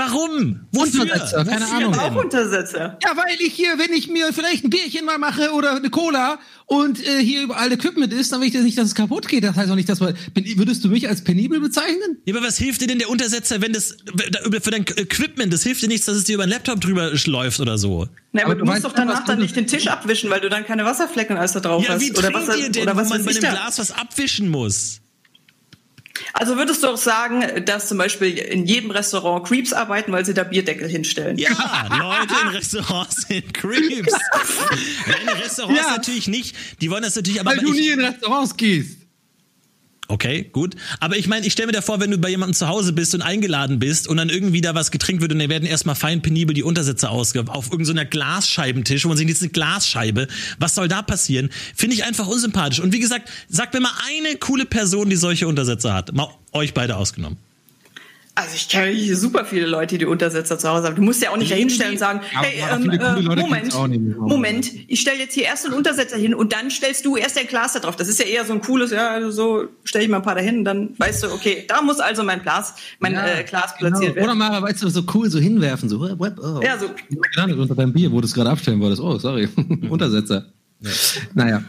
Warum? Wofür? Untersetzer, keine Wofür Ahnung. Auch Untersetzer. Ja, weil ich hier, wenn ich mir vielleicht ein Bierchen mal mache oder eine Cola und äh, hier überall Equipment ist, dann will ich das nicht, dass es kaputt geht. Das heißt auch nicht, dass man. Würdest du mich als penibel bezeichnen? Ja, aber was hilft dir denn der Untersetzer, wenn das für dein Equipment, das hilft dir nichts, dass es dir über den Laptop drüber läuft oder so. Na, aber, aber du musst doch danach dann nicht den Tisch abwischen, weil du dann keine Wasserflecken als da drauf ja, hast. Wie oder was, ihr denn, oder was wo man bei einem Glas was abwischen muss? Also würdest du auch sagen, dass zum Beispiel in jedem Restaurant Creeps arbeiten, weil sie da Bierdeckel hinstellen? Ja, Leute in Restaurants sind Creeps. in Restaurants ja. natürlich nicht. Die wollen das natürlich aber. Weil du nie in Restaurants gehst. Okay, gut. Aber ich meine, ich stelle mir da vor, wenn du bei jemandem zu Hause bist und eingeladen bist und dann irgendwie da was getrinkt wird und dann werden erstmal fein penibel die Untersätze ausge auf irgendeiner so Glasscheibentisch, wo man sieht, eine Glasscheibe. Was soll da passieren? Finde ich einfach unsympathisch. Und wie gesagt, sagt mir mal eine coole Person, die solche Untersätze hat. Mal euch beide ausgenommen. Also ich kenne hier super viele Leute, die Untersetzer zu Hause haben. Du musst ja auch nicht dahinstellen und sagen, Ja, hey, ähm, äh, Moment. Moment, ich stelle jetzt hier erst einen Untersetzer hin und dann stellst du erst dein Glas da drauf. Das ist ja eher so ein cooles, ja, also so stelle ich mal ein paar dahin und dann weißt du, okay, da muss also mein Glas, mein Ja, äh, Glas genau. platziert Oder werden. mal, weißt du, so cool so hinwerfen, so. Web, web, oh. Ja, so. Gelandet unter deinem Bier, wo du es gerade abstellen wolltest. Oh, sorry. Untersetzer. Naja.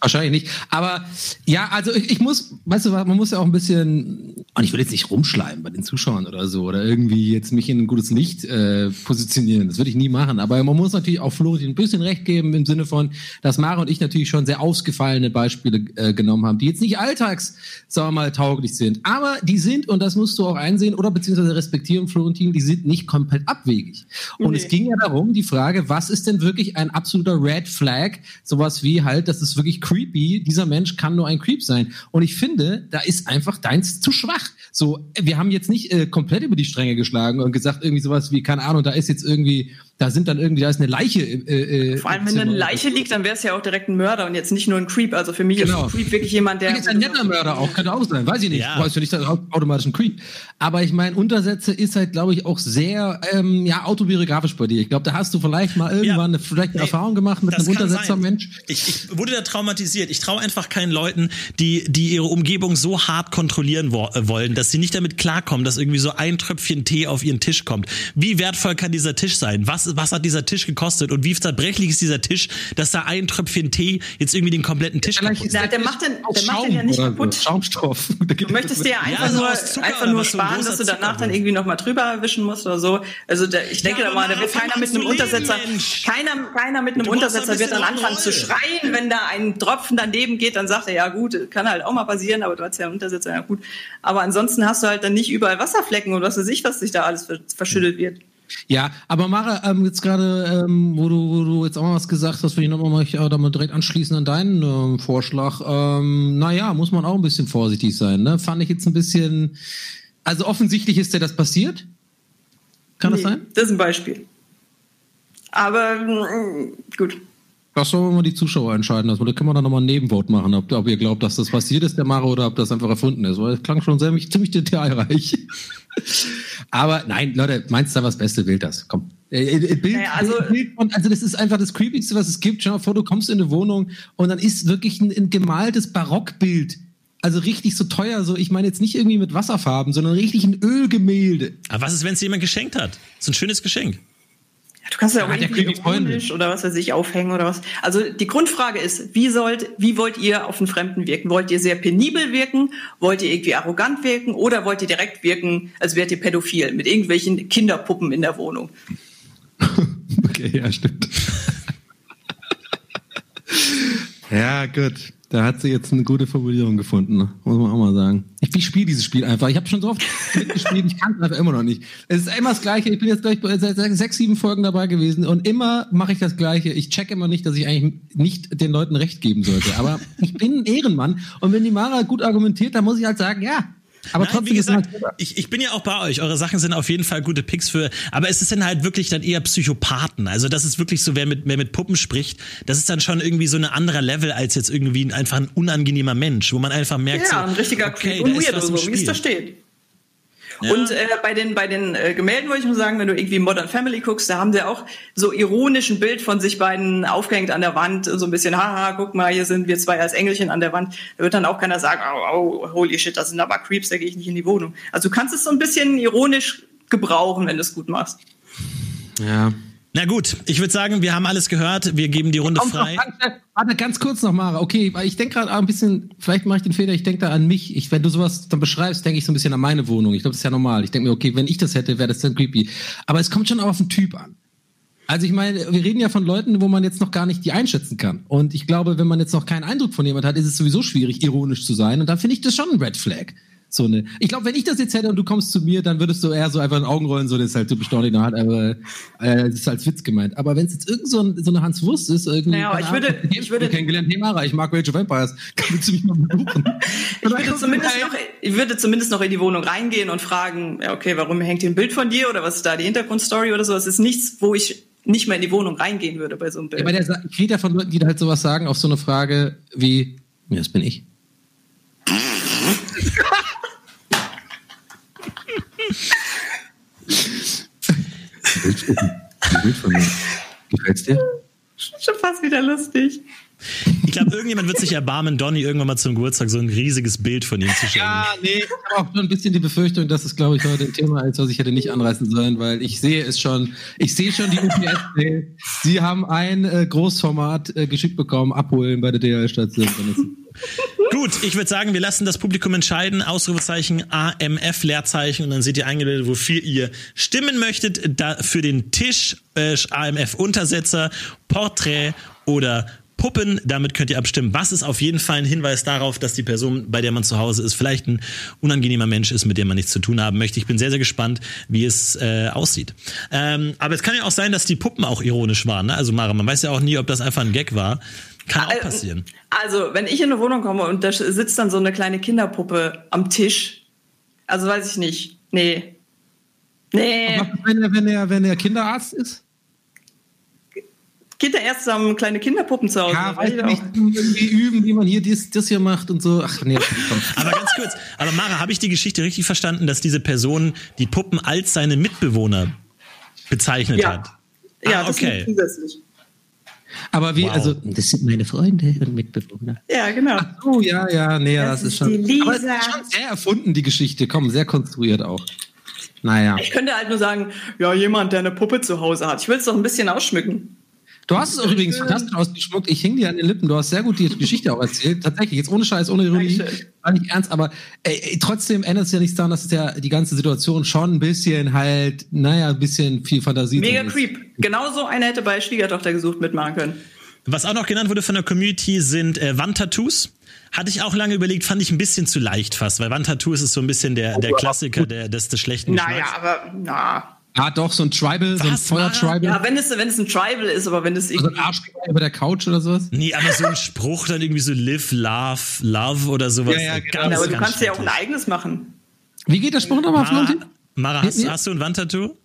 Wahrscheinlich nicht. Aber ja, also ich, ich muss, weißt du, was, man muss ja auch ein bisschen, und ich will jetzt nicht rumschleimen bei den Zuschauern oder so, oder irgendwie jetzt mich in ein gutes Licht äh, positionieren. Das würde ich nie machen. Aber man muss natürlich auch Florentin ein bisschen recht geben im Sinne von, dass Mara und ich natürlich schon sehr ausgefallene Beispiele äh, genommen haben, die jetzt nicht alltags, sagen wir mal, tauglich sind. Aber die sind, und das musst du auch einsehen oder beziehungsweise respektieren, Florentin, die sind nicht komplett abwegig. Und Nee. es ging ja darum, die Frage, was ist denn wirklich ein absoluter Red Flag? Sowas wie halt, das ist wirklich creepy. Dieser Mensch kann nur ein Creep sein. Und ich finde, da ist einfach deins zu schwach. So, wir haben jetzt nicht äh, komplett über die Stränge geschlagen und gesagt irgendwie sowas wie, keine Ahnung, da ist jetzt irgendwie, da sind dann irgendwie, da ist eine Leiche. Äh, äh, Vor allem, wenn da eine. Leiche liegt, dann wäre es ja auch direkt ein Mörder und jetzt nicht nur ein Creep. Also für mich Genau. ist ein Creep wirklich jemand, der. Ist ein netter Mörder auch, könnte auch sein, weiß ich nicht. Ja. Ja. Weiß ja nicht, dass er automatisch ein Creep. Aber ich meine, Untersätze ist halt, glaube ich, auch sehr ähm, ja, autobiografisch bei dir. Ich glaube, da hast du vielleicht mal irgendwann eine, vielleicht eine Erfahrung gemacht mit das einem Untersetzermensch. Ich, ich wurde da traumatisiert. Ich traue einfach keinen Leuten, die, die ihre Umgebung so hart kontrollieren wo äh, wollen, dass sie nicht damit klarkommen, dass irgendwie so ein Tröpfchen Tee auf ihren Tisch kommt. Wie wertvoll kann dieser Tisch sein? Was, was hat dieser Tisch gekostet? Und wie zerbrechlich ist dieser Tisch, dass da ein Tröpfchen Tee jetzt irgendwie den kompletten Tisch kaputt ist Na, der macht den- der macht den ja nicht kaputt. So. Schaumstoff. Du möchtest dir ja einfach also nur, Zucker einfach nur sparen, dass du danach dann Zuckerwurf. irgendwie nochmal drüber wischen musst oder so. Also da, ich denke Ja, da mal, da wird keiner mit einem Leben, Untersetzer, Mensch. keiner, keiner mit einem Du brauchst ein Untersetzer wird dann anfangen zu schreien, wenn da ein Tropfen daneben geht, dann sagt er, ja gut, kann halt auch mal passieren, aber du hast ja einen Untersetzer, ja gut. Aber ansonsten hast du halt dann nicht überall Wasserflecken und was weiß ich, was sich da alles ver- verschüttet wird. Ja, aber Mara, ähm, jetzt gerade, ähm, wo, du, wo du jetzt auch mal was gesagt hast, will ich nochmal mich äh, da mal direkt anschließen an deinen ähm, Vorschlag. Ähm, naja, muss man auch ein bisschen vorsichtig sein. Ne? Fand ich jetzt ein bisschen. Also offensichtlich ist dir das passiert. Kann das Nee, sein? Das ist ein Beispiel. Aber mm, gut. Das sollen wir mal die Zuschauer entscheiden lassen. Da können wir dann nochmal ein Nebenvote machen, ob, ob ihr glaubt, dass das passiert ist, der Mara, oder ob das einfach erfunden ist. Weil es klang schon sehr, ziemlich detailreich. Aber nein, Leute, meinst du da was Beste, wählt das. Komm. Äh, äh, Bild, Naja, also- Bild von, also das ist einfach das Creepigste, was es gibt. Dir mal vor, du kommst in eine Wohnung und dann ist wirklich ein, ein gemaltes Barockbild. Also richtig so teuer, so ich meine jetzt nicht irgendwie mit Wasserfarben, sondern richtig ein Ölgemälde. Aber was ist, wenn es jemand geschenkt hat? Das ist ein schönes Geschenk. Du kannst ja auch Ja, irgendwie ironisch oder was weiß ich aufhängen oder was. Also die Grundfrage ist, wie sollt, wie wollt ihr auf den Fremden wirken? Wollt ihr sehr penibel wirken? Wollt ihr irgendwie arrogant wirken? Oder wollt ihr direkt wirken, als wärt ihr pädophil mit irgendwelchen Kinderpuppen in der Wohnung? Okay, ja, stimmt. ja, gut. Da hat sie jetzt eine gute Formulierung gefunden, ne? muss man auch mal sagen. Ich, ich spiele dieses Spiel einfach. Ich habe schon so oft mitgespielt, ich kann es einfach immer noch nicht. Es ist immer das Gleiche. Ich bin jetzt gleich seit sechs, sieben Folgen dabei gewesen und immer mache ich das Gleiche. Ich check immer nicht, dass ich eigentlich nicht den Leuten Recht geben sollte. Aber ich bin ein Ehrenmann und wenn die Mara gut argumentiert, dann muss ich halt sagen, ja. Aber Nein, trotzdem wie ist es gesagt, halt ich, ich bin ja auch bei euch. Eure Sachen sind auf jeden Fall gute Picks für, aber es ist dann halt wirklich dann eher Psychopathen. Also das ist wirklich so, wer mit, wer mit Puppen spricht, das ist dann schon irgendwie so ein anderer Level als jetzt irgendwie ein, einfach ein unangenehmer Mensch, wo man einfach merkt, Ja, so, ein richtiger okay, und da ist Weirdo, was im so wie es da steht. Ja. Und äh, bei den, bei den äh, Gemälden wollte ich nur sagen, wenn du irgendwie Modern Family guckst, da haben sie auch so ironisch ein Bild von sich beiden aufgehängt an der Wand, so ein bisschen, haha, guck mal, hier sind wir zwei als Engelchen an der Wand. Da wird dann auch keiner sagen, oh, oh holy shit, das sind aber Creeps, da gehe ich nicht in die Wohnung. Also du kannst es so ein bisschen ironisch gebrauchen, wenn du es gut machst. ja. Na gut, ich würde sagen, wir haben alles gehört. Wir geben die Runde frei. Warte, warte, ganz kurz noch, Mara. Okay, ich denke gerade ein bisschen, vielleicht mache ich den Fehler, ich denke da an mich. Ich, wenn du sowas dann beschreibst, denke ich so ein bisschen an meine Wohnung. Ich glaube, das ist ja normal. Ich denke mir, okay, wenn ich das hätte, wäre das dann creepy. Aber es kommt schon auch auf den Typ an. Also ich meine, wir reden ja von Leuten, wo man jetzt noch gar nicht die einschätzen kann. Und ich glaube, wenn man jetzt noch keinen Eindruck von jemand hat, ist es sowieso schwierig, ironisch zu sein. Und dann finde ich das schon ein Red Flag. So eine. Ich glaube, wenn ich das jetzt hätte und du kommst zu mir, dann würdest du eher so einfach in Augen rollen, so das ist halt typisch Donny, halt, aber äh, das ist als Witz gemeint. Aber wenn es jetzt irgend so, ein, so eine Hans Wurst ist, irgendwie. Naja, ich würde, Ahnung, ich würde kennengelernt, hey Mara, ich mag Rage of Empires, kannst du mich mal besuchen? ich, würde zumindest noch, ich würde zumindest noch in die Wohnung reingehen und fragen, ja, okay, warum hängt hier ein Bild von dir oder was ist da die Hintergrundstory oder so? Das ist nichts, wo ich nicht mehr in die Wohnung reingehen würde bei so einem Bild. Ja, aber der, ich rede ja von Leuten, die halt sowas sagen auf so eine Frage wie, ja, das bin ich. Bild von mir. Gefällt's dir? Schon fast wieder lustig. Ich glaube, irgendjemand wird sich erbarmen, Donny irgendwann mal zum Geburtstag so ein riesiges Bild von ihm zu schenken. Ja, nee, ich habe auch schon ein bisschen die Befürchtung, dass es, glaube ich, heute ein Thema ist, was ich hätte nicht anreißen sollen, weil ich sehe es schon. Ich sehe schon die UPS. Sie haben ein äh, Großformat äh, geschickt bekommen, abholen bei der DHL-Station. Gut, ich würde sagen, wir lassen das Publikum entscheiden. Ausrufezeichen AMF Leerzeichen und dann seht ihr eingeblendet, wofür ihr stimmen möchtet. Da für den Tisch äh, AMF Untersetzer, Porträt oder Puppen. Damit könnt ihr abstimmen. Was ist auf jeden Fall ein Hinweis darauf, dass die Person, bei der man zu Hause ist, vielleicht ein unangenehmer Mensch ist, mit dem man nichts zu tun haben möchte. Ich bin sehr, sehr gespannt, wie es äh, aussieht. Ähm, aber es kann ja auch sein, dass die Puppen auch ironisch waren. Ne? Also Mara, man weiß ja auch nie, ob das einfach ein Gag war. Kann auch passieren. Also, wenn ich in eine Wohnung komme und da sitzt dann so eine kleine Kinderpuppe am Tisch, also weiß ich nicht. Nee. Nee. Was, wenn er, wenn er, wenn er Kinderarzt ist? Kinderärzte haben kleine Kinderpuppen zu Hause. Ja, weiß ich nicht, irgendwie üben, wie man hier das, das hier macht und so. Ach nee, komm. Aber ganz kurz, aber Mara, habe ich die Geschichte richtig verstanden, dass diese Person die Puppen als seine Mitbewohner bezeichnet ja. hat? Ja, ah, okay. das zusätzlich. Aber wie, Wow. also. Das sind meine Freunde und Mitbewohner. Ja, genau. Oh ja, ja, nee, Das das, ist ist schon. die Aber es Lisa. ist schon sehr erfunden, die Geschichte. Komm, sehr konstruiert auch. Naja. Ich könnte halt nur sagen, ja, jemand, der eine Puppe zu Hause hat. Ich will es doch ein bisschen ausschmücken. Du hast es auch übrigens fantastisch ausgeschmuckt. Ich hing dir an den Lippen. Du hast sehr gut die Geschichte auch erzählt. Tatsächlich, jetzt ohne Scheiß, ohne Ironie. War nicht ernst, aber ey, ey, trotzdem ändert es ja nichts daran, dass es ja die ganze Situation schon ein bisschen halt, naja, ein bisschen viel Fantasie Mega creep. Genauso einer hätte bei Schwiegertochter gesucht mitmachen können. Was auch noch genannt wurde von der Community sind äh, Wandtattoos. Hatte ich auch lange überlegt, fand ich ein bisschen zu leicht fast, weil Wandtattoos ist so ein bisschen der, der Klassiker der, des, des schlechten Naja, Geschmacks. aber na. Ja, doch, so ein Tribal, so ein Was, Feuer-Tribal. Ja, wenn es, wenn es ein Tribal ist, aber wenn es Also ein irgendwie. Arschgeweih über der Couch oder sowas. Nee, aber so ein Spruch dann irgendwie so live, love, love oder sowas. Ja, ja, genau. Ganz, aber du ganz kannst ja auch ein eigenes machen. Wie geht der Spruch nochmal, Mara, Florentin? Mara hast, hast du ein Wandtattoo?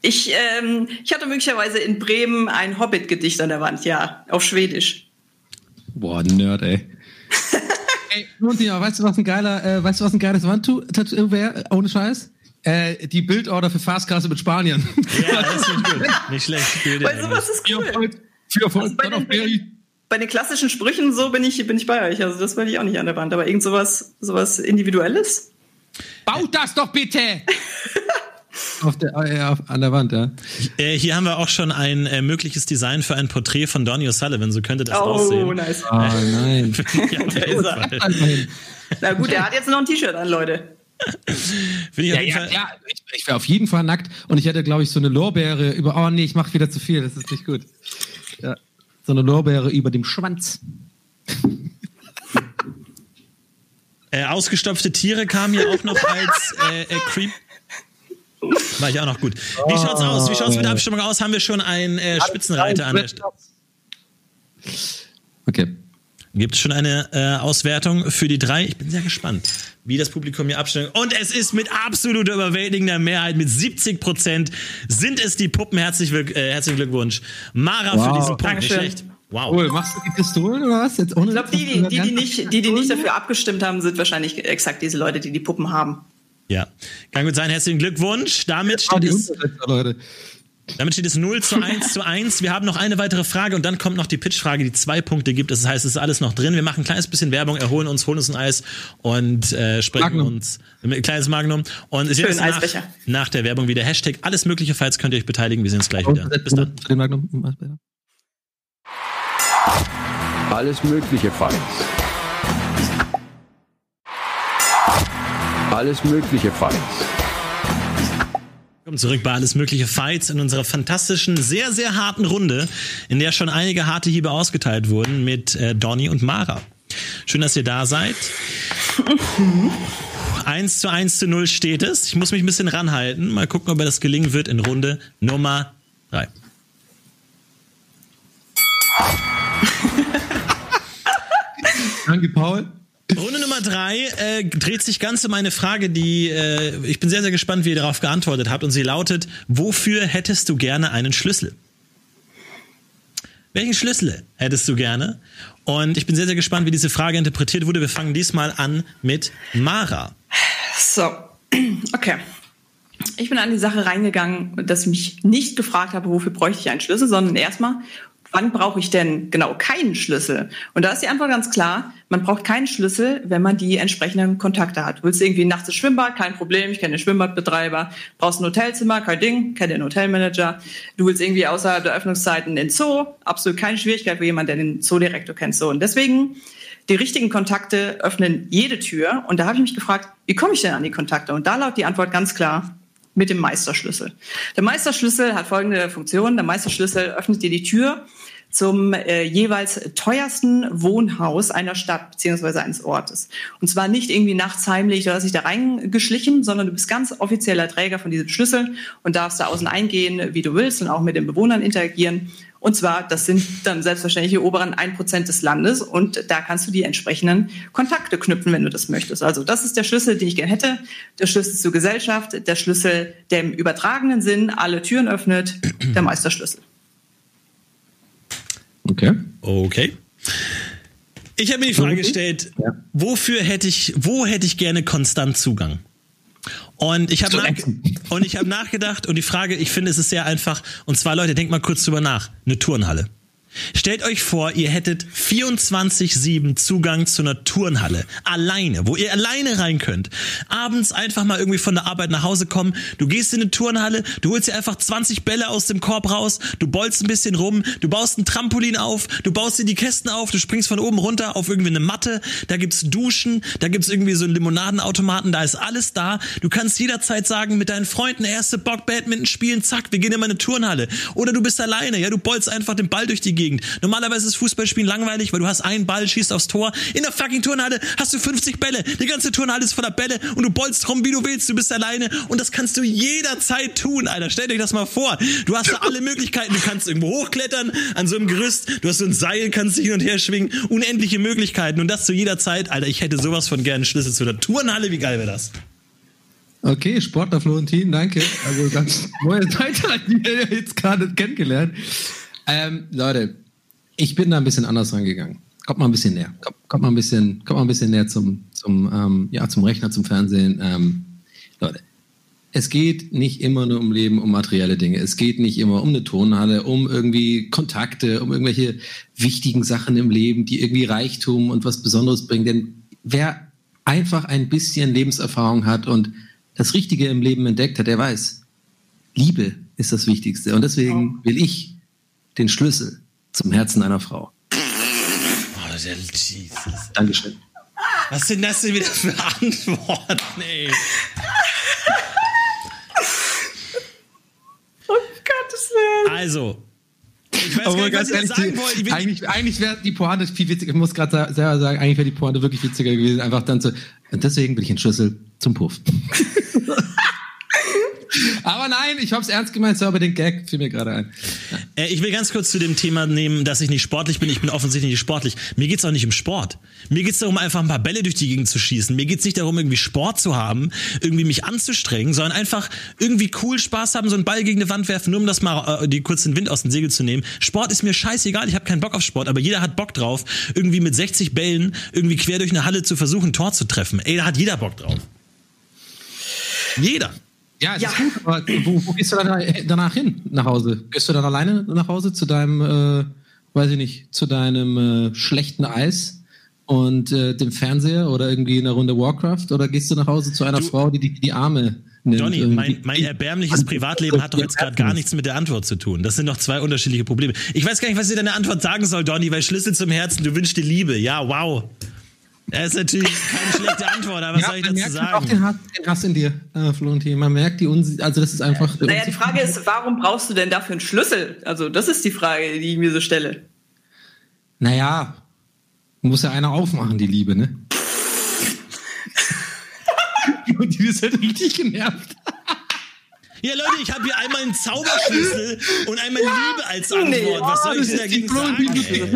Ich, ähm, ich hatte möglicherweise in Bremen ein Hobbit-Gedicht an der Wand, ja, auf Schwedisch. Boah, Nerd, ey. ey, Florentin, weißt du, was ein geiler, äh, weißt du, was ein geiles Wandtattoo wäre, ohne Scheiß? Äh, die Bildorder für Fastkasse mit Spaniern. Ja, das finde ich gut. Nicht schlecht. Bilder Weil sowas ist cool. Erfolg, vier Erfolg, Also bei, den, den, bei den klassischen Sprüchen so bin ich, bin ich bei euch. Also das will ich auch nicht an der Wand. Aber irgend sowas, sowas Individuelles? Baut das doch bitte! auf der, äh, auf, an der Wand, ja. Äh, hier haben wir auch schon ein äh, mögliches Design für ein Porträt von Donny O'Sullivan. So könnte das Oh, aussehen. nice. Oh nein. ja, jeden ist er. Na gut, er hat jetzt noch ein T-Shirt an, Leute. Ja, ja, ja, ich, ich wäre auf jeden Fall nackt und ich hätte, glaube ich, so eine Lorbeere über. Oh nee, ich mache wieder zu viel, das ist nicht gut. Ja, so eine Lorbeere über dem Schwanz. Äh, ausgestopfte Tiere kamen hier auch noch als äh, äh, Creep. War ich auch noch gut. Wie schaut's aus? Wie schaut's mit der Abstimmung aus? Haben wir schon einen äh, Spitzenreiter an der Stelle? Okay. Gibt es schon eine äh, Auswertung für die drei? Ich bin sehr gespannt, wie das Publikum hier abstimmt. Und es ist mit absoluter überwältigender Mehrheit, mit 70 Prozent, sind es die Puppen. Herzlich, äh, herzlichen Glückwunsch. Mara für Wow. diesen Punkt. Nicht Dankeschön. schlecht. Wow. Cool, machst du die Pistolen oder was? Jetzt ohne Ich glaube, die, die, die, die, nicht, die, die nicht dafür abgestimmt haben, sind wahrscheinlich exakt diese Leute, die die Puppen haben. Ja. Kann gut sein. Herzlichen Glückwunsch. Damit Ah, steht es. Damit steht es 0 zu 1 zu 1. Wir haben noch eine weitere Frage und dann kommt noch die Pitchfrage, die zwei Punkte gibt. Das heißt, es ist alles noch drin. Wir machen ein kleines bisschen Werbung, erholen uns, holen uns ein Eis und äh, sprechen Magnum. uns ein kleines Magnum. Und es ist nach, nach der Werbung wieder Hashtag alles mögliche, falls könnt ihr euch beteiligen. Wir sehen uns gleich wieder. Bis dann. Alles Mögliche Fights. Alles Mögliche Fights. Willkommen zurück bei Alles Mögliche Fights in unserer fantastischen, sehr, sehr harten Runde, in der schon einige harte Hiebe ausgeteilt wurden mit äh, Donny und Mara. Schön, dass ihr da seid. 1 zu 1 zu 0 steht es. Ich muss mich ein bisschen ranhalten. Mal gucken, ob mir das gelingen wird in Runde Nummer 3. Danke, Paul. Runde Nummer drei äh, dreht sich ganz um eine Frage, die äh, ich bin sehr, sehr gespannt, wie ihr darauf geantwortet habt. Und sie lautet: Wofür hättest du gerne einen Schlüssel? Welchen Schlüssel hättest du gerne? Und ich bin sehr, sehr gespannt, wie diese Frage interpretiert wurde. Wir fangen diesmal an mit Mara. So, okay. Ich bin an die Sache reingegangen, dass ich mich nicht gefragt habe, wofür bräuchte ich einen Schlüssel, sondern erstmal, wann brauche ich denn genau keinen Schlüssel? Und da ist die Antwort ganz klar, man braucht keinen Schlüssel, wenn man die entsprechenden Kontakte hat. Du willst irgendwie nachts ins Schwimmbad, kein Problem, ich kenne den Schwimmbadbetreiber. Brauchst ein Hotelzimmer, kein Ding, kenne den Hotelmanager. Du willst irgendwie außerhalb der Öffnungszeiten in den Zoo, absolut keine Schwierigkeit für jemanden, der den Zoodirektor kennt. So, und deswegen die richtigen Kontakte öffnen jede Tür. Und da habe ich mich gefragt, wie komme ich denn an die Kontakte? Und da lautet die Antwort ganz klar, mit dem Meisterschlüssel. Der Meisterschlüssel hat folgende Funktion. Der Meisterschlüssel öffnet dir die Tür zum äh, jeweils teuersten Wohnhaus einer Stadt beziehungsweise eines Ortes. Und zwar nicht irgendwie nachts heimlich, du hast dich da reingeschlichen, sondern du bist ganz offizieller Träger von diesem Schlüssel und darfst da außen eingehen, wie du willst und auch mit den Bewohnern interagieren. Und zwar, das sind dann selbstverständlich die oberen 1% des Landes und da kannst du die entsprechenden Kontakte knüpfen, wenn du das möchtest. Also das ist der Schlüssel, den ich gerne hätte. Der Schlüssel zur Gesellschaft, der Schlüssel, der im übertragenen Sinn alle Türen öffnet, der Meisterschlüssel. Okay. Okay. Ich habe mir die Frage gestellt, wofür hätte ich, wo hätte ich gerne konstant Zugang? Und ich habe nach, Essen. und ich habe nachgedacht und die Frage, ich finde, es ist sehr einfach. Und zwar, Leute, denkt mal kurz drüber nach. Eine Turnhalle. Stellt euch vor, ihr hättet 24-7 Zugang zu einer Turnhalle. Alleine, wo ihr alleine rein könnt. Abends einfach mal irgendwie von der Arbeit nach Hause kommen. Du gehst in eine Turnhalle, du holst dir einfach 20 Bälle aus dem Korb raus, du bolzt ein bisschen rum, du baust ein Trampolin auf, du baust dir die Kästen auf, du springst von oben runter auf irgendwie eine Matte, da gibt's Duschen, da gibt's irgendwie so einen Limonadenautomaten, da ist alles da. Du kannst jederzeit sagen mit deinen Freunden, erste Bock Badminton spielen, zack, wir gehen in meine Turnhalle. Oder du bist alleine, ja, du bolzt einfach den Ball durch die Gegend. Normalerweise ist Fußballspielen langweilig, weil du hast einen Ball, schießt aufs Tor. In der fucking Turnhalle hast du 50 Bälle. Die ganze Turnhalle ist voller Bälle und du bolzt rum, wie du willst. Du bist alleine und das kannst du jederzeit tun, Alter. Stellt euch das mal vor. Du hast da alle Möglichkeiten. Du kannst irgendwo hochklettern an so einem Gerüst. Du hast so ein Seil, kannst dich hin und her schwingen. Unendliche Möglichkeiten und das zu jeder Zeit. Alter, ich hätte sowas von gerne Schlüssel zu der Turnhalle. Wie geil wäre das? Okay, Sportler Florentin, danke. Also ganz neue Seite hat ihr jetzt gerade kennengelernt. Ähm, Leute, ich bin da ein bisschen anders rangegangen. Kommt mal ein bisschen näher. Kommt, kommt mal ein bisschen, kommt mal ein bisschen näher zum, zum, ähm, ja, zum Rechner, zum Fernsehen. Ähm, Leute, es geht nicht immer nur um Leben, um materielle Dinge. Es geht nicht immer um eine Turnhalle, um irgendwie Kontakte, um irgendwelche wichtigen Sachen im Leben, die irgendwie Reichtum und was Besonderes bringen. Denn wer einfach ein bisschen Lebenserfahrung hat und das Richtige im Leben entdeckt hat, der weiß, Liebe ist das Wichtigste. Und deswegen will ich den Schlüssel zum Herzen einer Frau. Oh, der Jesus. Dankeschön. Was sind das denn wieder für Antworten, ey? Um Gottes Willen. Also, ich weiß Obwohl, gar nicht, was ihr da sagen wollt. Ich bin- eigentlich, eigentlich wäre die Pointe viel witziger. Ich muss gerade selber sagen, eigentlich wäre die Pointe wirklich witziger gewesen. Einfach dann so, und deswegen will ich einen Schlüssel zum Puff. Aber nein, ich habe es ernst gemeint, so aber den Gag fiel mir gerade ein. Äh, ich will ganz kurz zu dem Thema nehmen, dass ich nicht sportlich bin. Ich bin offensichtlich nicht sportlich. Mir geht's auch nicht um Sport. Mir geht's darum, einfach ein paar Bälle durch die Gegend zu schießen. Mir geht's nicht darum, irgendwie Sport zu haben, irgendwie mich anzustrengen, sondern einfach irgendwie cool Spaß haben, so einen Ball gegen eine Wand werfen, nur um das mal äh, die kurz den Wind aus dem Segel zu nehmen. Sport ist mir scheißegal. Ich habe keinen Bock auf Sport, aber jeder hat Bock drauf, irgendwie mit 60 Bällen irgendwie quer durch eine Halle zu versuchen, ein Tor zu treffen. Ey, da hat jeder Bock drauf. Jeder. Ja, es Ja. ist gut, aber wo, wo gehst du dann danach hin, nach Hause? Gehst du dann alleine nach Hause zu deinem, äh, weiß ich nicht, zu deinem äh, schlechten Eis und äh, dem Fernseher oder irgendwie in einer Runde Warcraft? Oder gehst du nach Hause zu einer Du- Frau, die die, die Arme nimmt? Johnny, irgendwie? mein, mein erbärmliches Privatleben hat doch jetzt gerade gar nichts mit der Antwort zu tun. Das sind doch zwei unterschiedliche Probleme. Ich weiß gar nicht, was dir deine Antwort sagen soll, Donny, weil Schlüssel zum Herzen, du wünschst dir Liebe. Ja, wow. Das ist natürlich keine schlechte Antwort, aber was soll ich man dazu merkt auch sagen? den Hass, den Hass in dir, äh, Florentin. Man merkt die Unsi also das ist einfach. Naja, die Frage ist, warum brauchst du denn dafür einen Schlüssel? Also, das ist die Frage, die ich mir so stelle. Naja, muss ja einer aufmachen, die Liebe, ne? Florentin ist halt richtig genervt. Ja, Leute, ich habe hier einmal einen Zauberschlüssel und einmal Liebe als Antwort. Was soll ich denn dagegen sagen?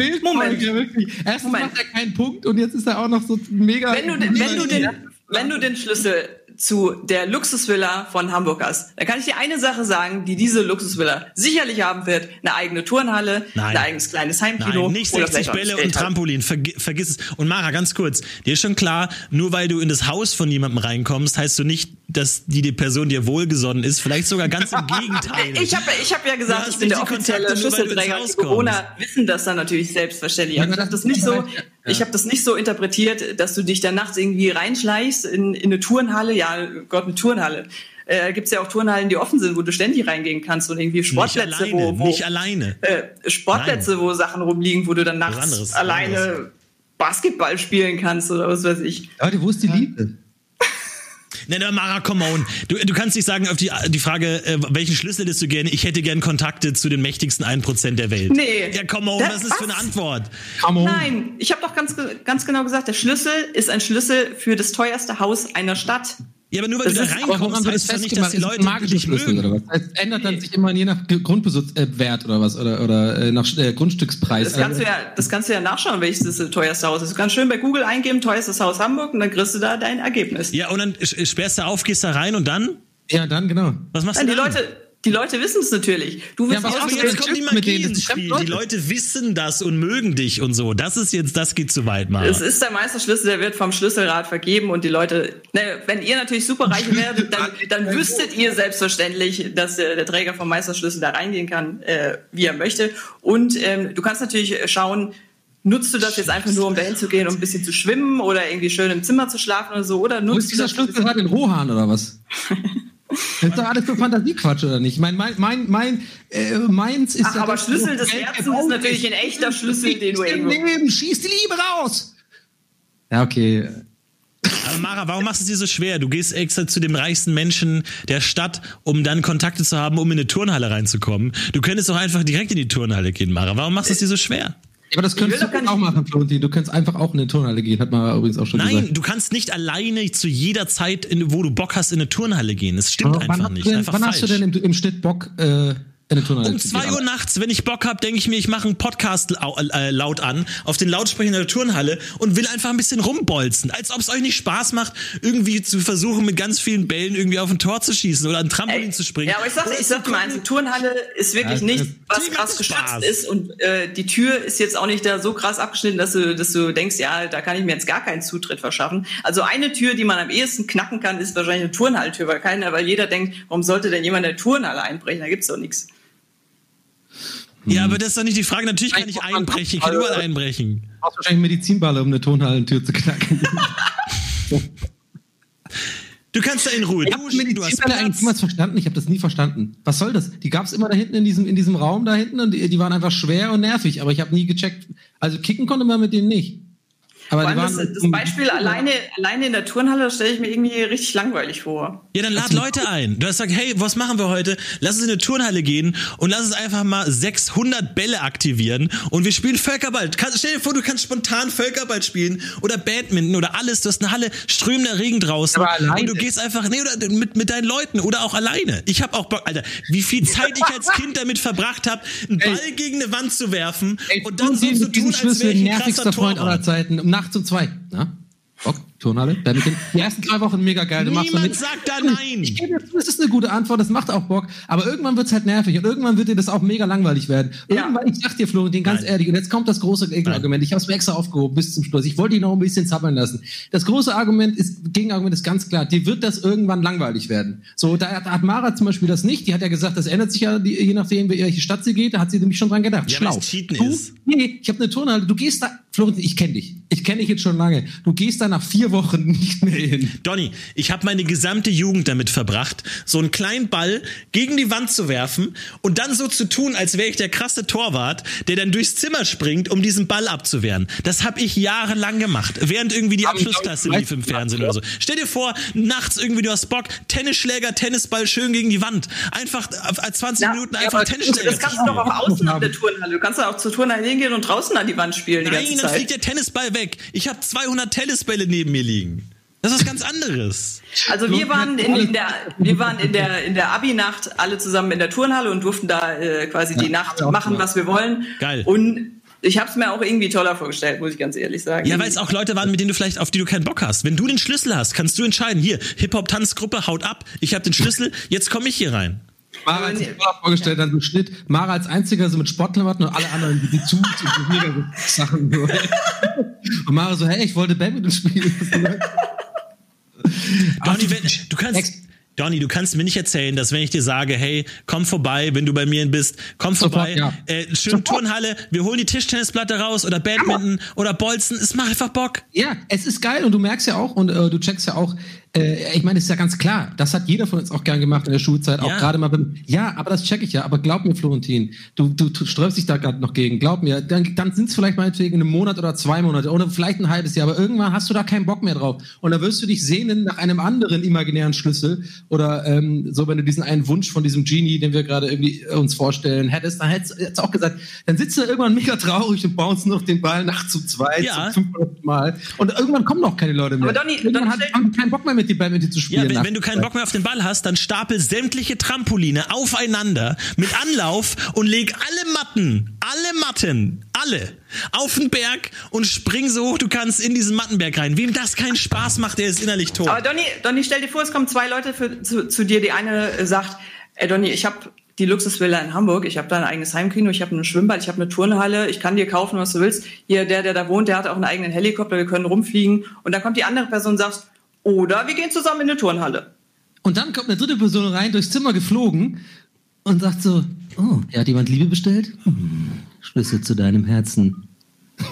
ey? Moment. Wirklich. Erstens Moment. macht er keinen Punkt und jetzt ist er auch noch so mega. Wenn du, den- wenn, du den, wenn du den Schlüssel zu der Luxusvilla von Hamburg hast, dann kann ich dir eine Sache sagen, die diese Luxusvilla sicherlich haben wird. Eine eigene Turnhalle, Nein. ein eigenes kleines Heimkino. Nein, nicht oder 60 vielleicht auch ein Bälle und. Trampolin. Vergi vergiss es. Und Mara, ganz kurz. Dir ist schon klar, nur weil du in das Haus von jemandem reinkommst, heißt du nicht, dass die, die Person dir wohlgesonnen ist. Vielleicht sogar ganz im Gegenteil. Ich habe ich hab ja gesagt, ich bin der offizielle Schlüsselträger. Die Bewohner wissen das dann natürlich selbstverständlich. Also ich habe das das nicht so, ja. ich habe das nicht so interpretiert, dass du dich dann nachts irgendwie reinschleichst in, in eine Turnhalle. Ja, Gott, eine Turnhalle. Äh, Gibt es ja auch Turnhallen, die offen sind, wo du ständig reingehen kannst und irgendwie nicht Sportplätze, alleine, wo, wo nicht alleine. äh, Sportplätze, wo Sachen rumliegen, wo du dann nachts anderes, alleine anderes. Basketball spielen kannst oder was weiß ich. Leute, wo ist die Liebe? Nein, aber Mara, come on. Du, du kannst nicht sagen auf die, die Frage, äh, welchen Schlüssel hättest du gerne? Ich hätte gern Kontakte zu den mächtigsten 1% der Welt. Nee. Ja, come on, Das- was ist für eine? Antwort? Come on. Nein, ich habe doch ganz, ganz genau gesagt, der Schlüssel ist ein Schlüssel für das teuerste Haus einer Stadt. Ja, aber nur weil Das du da reinkommst, es heißt doch nicht, dass die es Leute dich Schlüssel mögen. oder was? Das ändert dann sich immer je nach Grundbesitzwert äh, Wert oder was oder oder äh, nach äh, Grundstückspreis. Das kannst, du ja, das kannst du ja nachschauen, welches das teuerste Haus ist. Du kannst schön bei Google eingeben, teuerstes Haus Hamburg und dann kriegst du da dein Ergebnis. Ja, und dann sperrst du auf, gehst da rein und dann? ja, dann genau. Was machst Nein, du die dann? Leute, die Leute wissen es natürlich. Du willst Ja, aber jetzt kommt die Magie denen, Spiel. Leute. Die Leute wissen das und mögen dich und so. Das ist jetzt, das geht zu weit, Mara. Es ist der Meisterschlüssel, der wird vom Schlüsselrat vergeben und die Leute, ne, wenn ihr natürlich superreich werdet, dann, dann wüsstet ihr selbstverständlich, dass äh, der Träger vom Meisterschlüssel da reingehen kann, äh, wie er möchte. Und ähm, du kannst natürlich schauen, nutzt du das jetzt einfach nur, um dahin zu gehen, um ein bisschen zu schwimmen oder irgendwie schön im Zimmer zu schlafen oder so, oder Wo nutzt ist du dieser Schlüssel gerade in Rohan oder was? Das ist doch alles für Fantasiequatsch, oder nicht? Mein, mein, mein, mein äh, meins ist. Ach, ja aber Schlüssel des Herzens ist natürlich ein echter Schlüssel, den du Im irgendwo- Leben, schieß die Liebe raus! Ja, okay. Aber Mara, warum machst du es dir so schwer? Du gehst extra zu dem reichsten Menschen der Stadt, um dann Kontakte zu haben, um in eine Turnhalle reinzukommen. Du könntest doch einfach direkt in die Turnhalle gehen, Mara. Warum machst du es dir so schwer? Aber das könntest du auch machen, Florentin. Du könntest einfach auch in eine Turnhalle gehen, hat man übrigens auch schon Nein, gesagt. du kannst nicht alleine zu jeder Zeit, in, wo du Bock hast, in eine Turnhalle gehen. Das stimmt Aber wann, einfach hast nicht. denn, einfach wann falsch. hast du denn im, im Schnitt Bock, äh, Um zwei? Uhr nachts, wenn ich Bock hab, denke ich mir, ich mache einen Podcast äh, laut an, auf den Lautsprechern der Turnhalle und will einfach ein bisschen rumbolzen. Als ob es euch nicht Spaß macht, irgendwie zu versuchen, mit ganz vielen Bällen irgendwie auf ein Tor zu schießen oder ein Trampolin zu springen. Ja, aber ich sag, ich sag mal, gucken- eine Turnhalle ist wirklich Ja, nicht, was krass geschützt ist und äh, die Tür ist jetzt auch nicht da so krass abgeschnitten, dass du, dass du denkst, ja, da kann ich mir jetzt gar keinen Zutritt verschaffen. Also eine Tür, die man am ehesten knacken kann, ist wahrscheinlich eine Turnhalltür, weil keiner, weil jeder denkt, warum sollte denn jemand eine Turnhalle einbrechen? Da gibt's doch nichts. Ja, aber das ist doch nicht die Frage. Natürlich kann ich einbrechen, ich kann überall einbrechen. Du brauchst wahrscheinlich Medizinballe, um eine Turnhallentür zu knacken. Du kannst da in Ruhe Ich habe duschen, du hast Medizinballe eigentlich Platz. niemals verstanden. Ich habe das nie verstanden. Was soll das? Die gab es immer da hinten in diesem, in diesem Raum da hinten und die, die waren einfach schwer und nervig. Aber ich habe nie gecheckt. Also kicken konnte man mit denen nicht. Aber Vor allem das, das Beispiel alleine, alleine in der Turnhalle das stelle ich mir irgendwie richtig langweilig vor. Ja, dann lad Leute ein. Du hast gesagt, hey, was machen wir heute? Lass uns in eine Turnhalle gehen und lass uns einfach mal 600 Bälle aktivieren und wir spielen Völkerball. Kann, stell dir vor, du kannst spontan Völkerball spielen oder Badminton oder alles. Du hast eine Halle, strömender Regen draußen und du gehst einfach, nee, oder mit, mit deinen Leuten oder auch alleine. Ich habe auch Bock, Alter, wie viel Zeit ich als Kind damit verbracht habe, einen Ball gegen eine Wand zu werfen Ey, und dann so zu tun, als wäre ich ein nervigster krasser Freund aller. Zeiten. Nachts um zwei. Na? Turnhalle. Badminton. Die ersten drei Wochen mega geil. Du Niemand mit- sagt da nein. Ich gebe dir zu, es ist eine gute Antwort, das macht auch Bock, aber irgendwann wird's halt nervig und irgendwann wird dir das auch mega langweilig werden. Ja. Irgendwann, ich sag dir, Florentin, ganz Nein. ehrlich, und jetzt kommt das große Gegenargument. Ich habe es mir extra aufgehoben bis zum Schluss. Ich wollte ihn noch ein bisschen zappeln lassen. Das große Argument ist, Gegenargument ist ganz klar, dir wird das irgendwann langweilig werden. So, da hat, Mara zum Beispiel das nicht. Die hat ja gesagt, das ändert sich ja, die, je nachdem, welche Stadt sie geht. Da hat sie nämlich schon dran gedacht. Ja, Schlau. es Cheaten du, ist. Nee, ich habe eine Turnhalle. Du gehst da, Florentin, ich kenne dich. Ich kenne dich jetzt schon lange. Du gehst da nach vier Wochen nicht mehr hin. Donny, ich habe meine gesamte Jugend damit verbracht, so einen kleinen Ball gegen die Wand zu werfen und dann so zu tun, als wäre ich der krasse Torwart, der dann durchs Zimmer springt, um diesen Ball abzuwehren. Das habe ich jahrelang gemacht, während irgendwie die Leute lief im Fernsehen oder so. Stell dir vor, nachts irgendwie du hast Bock, Tennisschläger, Tennisball schön gegen die Wand. Einfach äh, 20 Ja, Minuten ja, einfach aber Tennisschläger. Das kannst du doch auch außen der Turnhalle. Du kannst ja auch zur Turnhalle hingehen und draußen an die Wand spielen die Nein, ganze dann Zeit. fliegt der Tennisball weg. Ich habe 200 Tennisbälle neben mir liegen. Das ist was ganz anderes. Also wir waren in, in der wir waren in der in der Abi-Nacht alle zusammen in der Turnhalle und durften da äh, quasi die Nacht machen, was wir wollen. Geil. Und ich habe es mir auch irgendwie toller vorgestellt, muss ich ganz ehrlich sagen. Ja, weil es auch Leute waren, mit denen du vielleicht, auf die du keinen Bock hast. Wenn du den Schlüssel hast, kannst du entscheiden, hier, Hip-Hop-Tanzgruppe, haut ab, ich habe den Schlüssel, jetzt komme ich hier rein. Mara hat sich vorher vorgestellt, dann so Schnitt. Mara als einziger so mit Sportklamotten und alle anderen die zu, zu so Sachen. So. Und Mara so, hey, ich wollte Badminton spielen. Donny, wenn, du kannst. Donny, du kannst mir nicht erzählen, dass wenn ich dir sage, hey, komm vorbei, wenn du bei mir bist, komm vorbei, Sofort, ja. äh, schön. Turnhalle, wir holen die Tischtennisplatte raus oder Badminton oder Bolzen, es macht einfach Bock. Ja, es ist geil und du merkst ja auch und äh, du checkst ja auch, äh, ich meine, es ist ja ganz klar, das hat jeder von uns auch gern gemacht in der Schulzeit, auch Ja. gerade mal beim, ja, aber das check ich ja, aber glaub mir, Florentin, du, du, du sträubst dich da gerade noch gegen, glaub mir, dann, dann sind es vielleicht meinetwegen einen Monat oder zwei Monate oder vielleicht ein halbes Jahr, aber irgendwann hast du da keinen Bock mehr drauf und dann wirst du dich sehnen nach einem anderen imaginären Schlüssel oder ähm, so, wenn du diesen einen Wunsch von diesem Genie, den wir gerade irgendwie uns vorstellen hättest, dann hättest du auch gesagt, dann sitzt du irgendwann mega traurig und bouncen noch den Ball nachts zu zweit, Ja. zum 500 Mal. Und irgendwann kommen auch keine Leute mehr. Aber Donny- irgendwann Donny, hat, keinen Bock mehr mit dir Badminton zu Ja, spielen. wenn, nachts. wenn du keinen Bock mehr auf den Ball hast, dann stapel sämtliche Trampoline aufeinander mit Anlauf und leg alle Matten, alle Matten, alle auf den Berg und spring so hoch du kannst in diesen Mattenberg rein. Wem das keinen Spaß macht, der ist innerlich tot. Aber Donny, Donny, stell dir vor, es kommen zwei Leute für, zu, zu dir. Die eine sagt, ey Donny, ich habe die Luxusvilla in Hamburg, ich habe da ein eigenes Heimkino, ich habe ein Schwimmbad, ich habe eine Turnhalle, ich kann dir kaufen, was du willst. Hier, der, der da wohnt, der hat auch einen eigenen Helikopter, wir können rumfliegen. Und dann kommt die andere Person und sagt, oder wir gehen zusammen in eine Turnhalle. Und dann kommt eine dritte Person rein, durchs Zimmer geflogen und sagt so, oh, er hat jemand Liebe bestellt? Hm, Schlüssel zu deinem Herzen.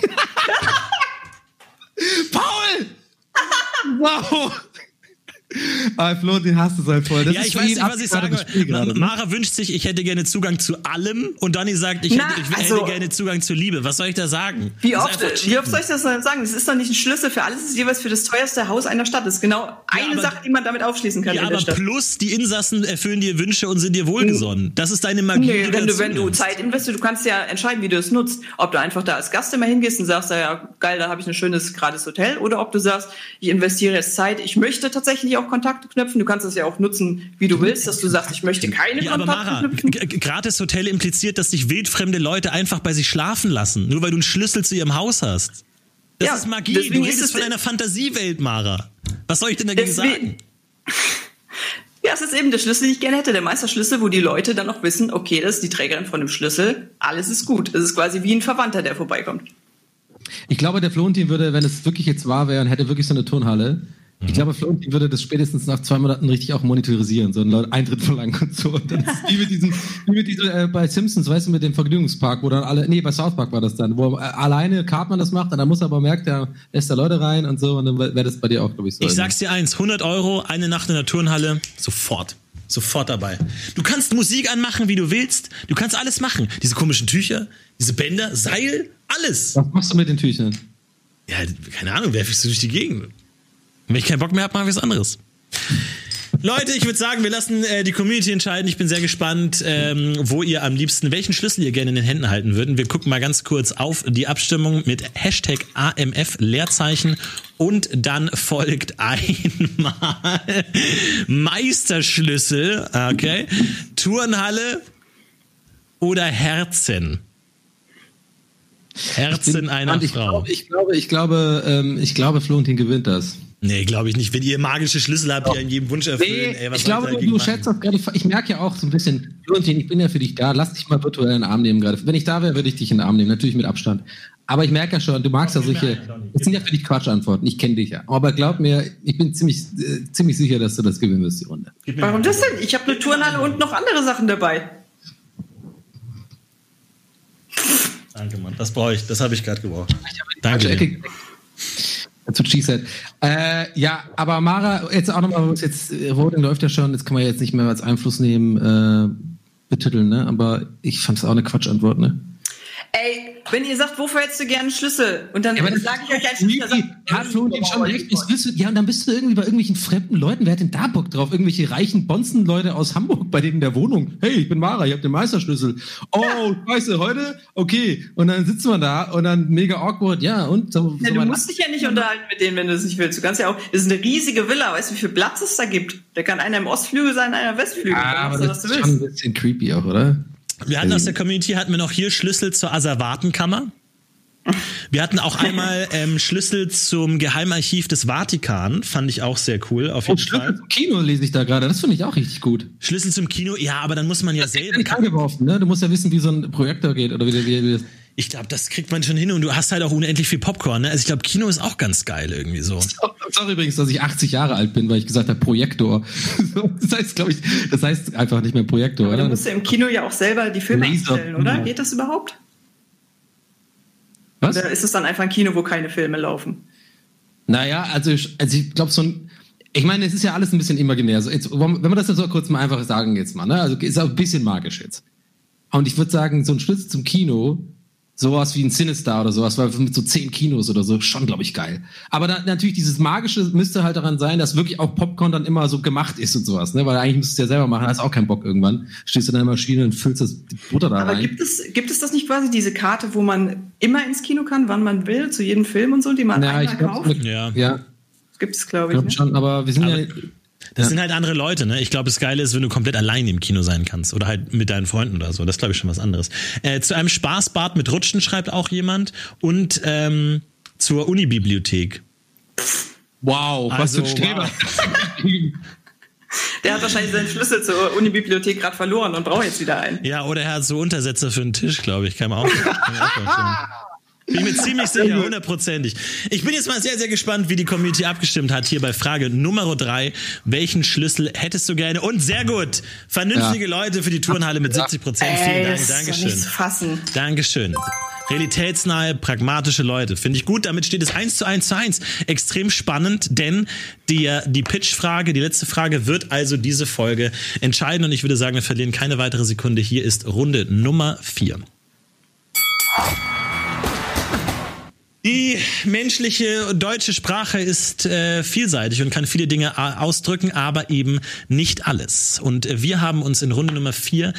Paul! wow! Ah, Flo, den hast du halt voll. Das ja, ich weiß nicht, was ich sage. gerade, ne? Mara wünscht sich, ich hätte gerne Zugang zu allem und Donny sagt, ich, Na, hätte, ich also- hätte gerne Zugang zur Liebe. Was soll ich da sagen? Wie oft, wie oft soll ich das denn sagen? Das ist doch nicht ein Schlüssel für alles, das ist jeweils für das teuerste Haus einer Stadt. Das ist genau eine aber- Sache, die man damit aufschließen kann Ja, aber Stadt. plus die Insassen erfüllen dir Wünsche und sind dir wohlgesonnen. Das ist deine Magie. Nee, wenn du, wenn du. Zeit investierst, du kannst ja entscheiden, wie du es nutzt. Ob du einfach da als Gast immer hingehst und sagst, ja geil, da habe ich ein schönes, gratis Hotel. Oder ob du sagst, ich investiere jetzt Zeit, ich möchte tatsächlich auch Kontakte knüpfen. Du kannst es ja auch nutzen, wie du willst, dass du sagst, ich möchte keine Ja, aber Kontakte Mara, knüpfen. gratis Hotel impliziert, dass dich wildfremde Leute einfach bei sich schlafen lassen, nur weil du einen Schlüssel zu ihrem Haus hast. Das Ja, ist Magie. Du ist redest es- von einer Fantasiewelt, Mara. Was soll ich denn dagegen sagen? Ja, es ist eben der Schlüssel, den ich gerne hätte. Der Meisterschlüssel, wo die Leute dann auch wissen, okay, das ist die Trägerin von dem Schlüssel. Alles ist gut. Es ist quasi wie ein Verwandter, der vorbeikommt. Ich glaube, der Florentin würde, wenn es wirklich jetzt wahr wäre und hätte wirklich so eine Turnhalle, ich glaube, Florentin würde das spätestens nach zwei Monaten richtig auch monetarisieren, so einen Eintritt verlangen und so. Und dann ist wie mit diesem, wie mit diesem äh, bei Simpsons, weißt du, mit dem Vergnügungspark, wo dann alle, nee, bei South Park war das dann, wo äh, alleine Cartman das macht und dann muss er aber merkt, der lässt da Leute rein und so und dann wäre das bei dir auch, glaube ich, so. Ich sag's dir eins, 100 Euro, eine Nacht in der Turnhalle, sofort. Sofort dabei. Du kannst Musik anmachen, wie du willst. Du kannst alles machen. Diese komischen Tücher, diese Bänder, Seil, alles. Was machst du mit den Tüchern? Ja, keine Ahnung, werfe ich so durch die Gegend. Wenn ich keinen Bock mehr habe, mache ich was anderes. Leute, ich würde sagen, wir lassen äh, die Community entscheiden. Ich bin sehr gespannt, ähm, wo ihr am liebsten, welchen Schlüssel ihr gerne in den Händen halten würden. Wir gucken mal ganz kurz auf die Abstimmung mit Hashtag AMF Leerzeichen und dann folgt einmal Meisterschlüssel, okay, Turnhalle oder Herzen. Herzen einer ich Frau. Glaube, ich glaube, ich glaube, ähm, ich glaube, Florentin gewinnt das. Nee, glaube ich nicht. Wenn ihr magische Schlüssel habt, die an jedem Wunsch erfüllen, ey, was ich soll glaube, du, du schätzt das gerade. Ich merke ja auch so ein bisschen, Florentin, ich bin ja für dich da. Lass dich mal virtuell in den Arm nehmen gerade. Wenn ich da wäre, würde ich dich in den Arm nehmen. Natürlich mit Abstand. Aber ich merke ja schon, du magst ja solche. Das sind ja für dich Quatschantworten. Ich kenne dich ja. Aber glaub mir, ich bin ziemlich, äh, ziemlich sicher, dass du das gewinnen wirst, die Runde. Warum das denn? Ich habe eine Turnhalle und noch andere Sachen dabei. Danke, Mann. Das brauche ich. Das habe ich gerade gebraucht. Danke. Ecke Dir. geklickt. Dazu G-Set. Äh, ja, aber Mara, jetzt auch nochmal, jetzt, äh, Voting läuft ja schon, jetzt kann man jetzt nicht mehr als Einfluss nehmen, äh, betiteln, ne? Aber ich fand es auch eine Quatschantwort, ne? Ey, Wenn ihr sagt, wofür hättest du gerne einen Schlüssel? Und dann Ja, das sage ich euch einen. Schlüssel. Ja, Florentin schon recht. Du, ja, und dann bist du irgendwie bei irgendwelchen fremden Leuten. Wer hat denn da Bock drauf? Irgendwelche reichen Bonzen-Leute aus Hamburg bei denen in der Wohnung. Hey, ich bin Mara, ich habe den Meisterschlüssel. Oh, scheiße, heute? Okay. Und dann sitzt man da und dann mega awkward. Ja, und so, Ja, so du musst dich ja nicht unterhalten mit denen, wenn du es nicht willst. Du kannst ja auch, das ist eine riesige Villa, weißt du, wie viel Platz es da gibt? Da kann einer im Ostflügel sein, einer im Westflügel. Ah, Dann aber das ist schon ein bisschen creepy auch, oder? Wir hatten aus der Community hatten wir noch hier Schlüssel zur Asservatenkammer. Wir hatten auch einmal ähm, Schlüssel zum Geheimarchiv des Vatikan, fand ich auch sehr cool, auf Und jeden Schlüssel Fall. zum Kino lese ich da gerade. Das finde ich auch richtig gut. Schlüssel zum Kino, ja, aber dann muss man ja selber. Nicht angeworfen, ne? Du musst ja wissen, wie so ein Projektor geht oder wie, wie, wie das. Ich glaube, das kriegt man schon hin und du hast halt auch unendlich viel Popcorn. Ne? Also ich glaube, Kino ist auch ganz geil irgendwie so. Sorry übrigens, dass ich 80 Jahre alt bin, weil ich gesagt habe Projektor. Das heißt, glaube ich, das heißt einfach nicht mehr Projektor, Aber du oder? musst ja im Kino ja auch selber die Filme Laser. abstellen, oder? Ja. Geht das überhaupt? Was? Oder ist es dann einfach ein Kino, wo keine Filme laufen? Naja, also ich, also ich glaube so ein. Ich meine, es ist ja alles ein bisschen imaginär. So jetzt, wenn wir das jetzt so kurz mal einfach sagen jetzt mal, ne? Also ist auch ein bisschen magisch jetzt. Und ich würde sagen, so ein Schlüssel zum Kino, sowas wie ein Sinister oder sowas, weil mit so zehn Kinos oder so, schon, glaube ich, geil. Aber dann, natürlich, dieses Magische müsste halt daran sein, dass wirklich auch Popcorn dann immer so gemacht ist und sowas, ne? Weil eigentlich müsstest du es ja selber machen, hast auch keinen Bock irgendwann. Stehst du in der Maschine und füllst das Butter da Aber rein. gibt es, gibt es das nicht quasi, diese Karte, wo man immer ins Kino kann, wann man will, zu jedem Film und so, die man ja, einmal ich glaube, kauft? Ja. ja, Gibt es, glaube ich. glaub Ne? schon, aber wir sind Aber- ja. Das Ja. sind halt andere Leute, ne? Ich glaube, das Geile ist, wenn du komplett allein im Kino sein kannst oder halt mit deinen Freunden oder so. Das glaube ich schon was anderes. Äh, zu einem Spaßbad mit Rutschen schreibt auch jemand und ähm, zur Unibibliothek. Wow, was Also, für ein Streber. Der hat wahrscheinlich seinen Schlüssel zur Unibibliothek gerade verloren und braucht jetzt wieder einen. Ja, oder er hat so Untersetzer für einen Tisch, glaube ich. Kann man auch, kann man auch. Bin ich mir ziemlich sicher, hundertprozentig. Ich bin jetzt mal sehr, sehr gespannt, wie die Community abgestimmt hat hier bei Frage Nummer drei. Welchen Schlüssel hättest du gerne? Und sehr gut. Vernünftige Leute für die Turnhalle mit 70 Prozent. Vielen Dank. Dankeschön. nicht zu fassen. Dankeschön. Realitätsnahe, pragmatische Leute. Finde ich gut. Damit steht es 1 zu 1 zu 1. Extrem spannend, denn die, die Pitch-Frage, die letzte Frage wird also diese Folge entscheiden. Und ich würde sagen, wir verlieren keine weitere Sekunde. Hier ist Runde Nummer 4. Die menschliche deutsche Sprache ist äh, vielseitig und kann viele Dinge a- ausdrücken, aber eben nicht alles. Und äh, wir haben uns in Runde Nummer vier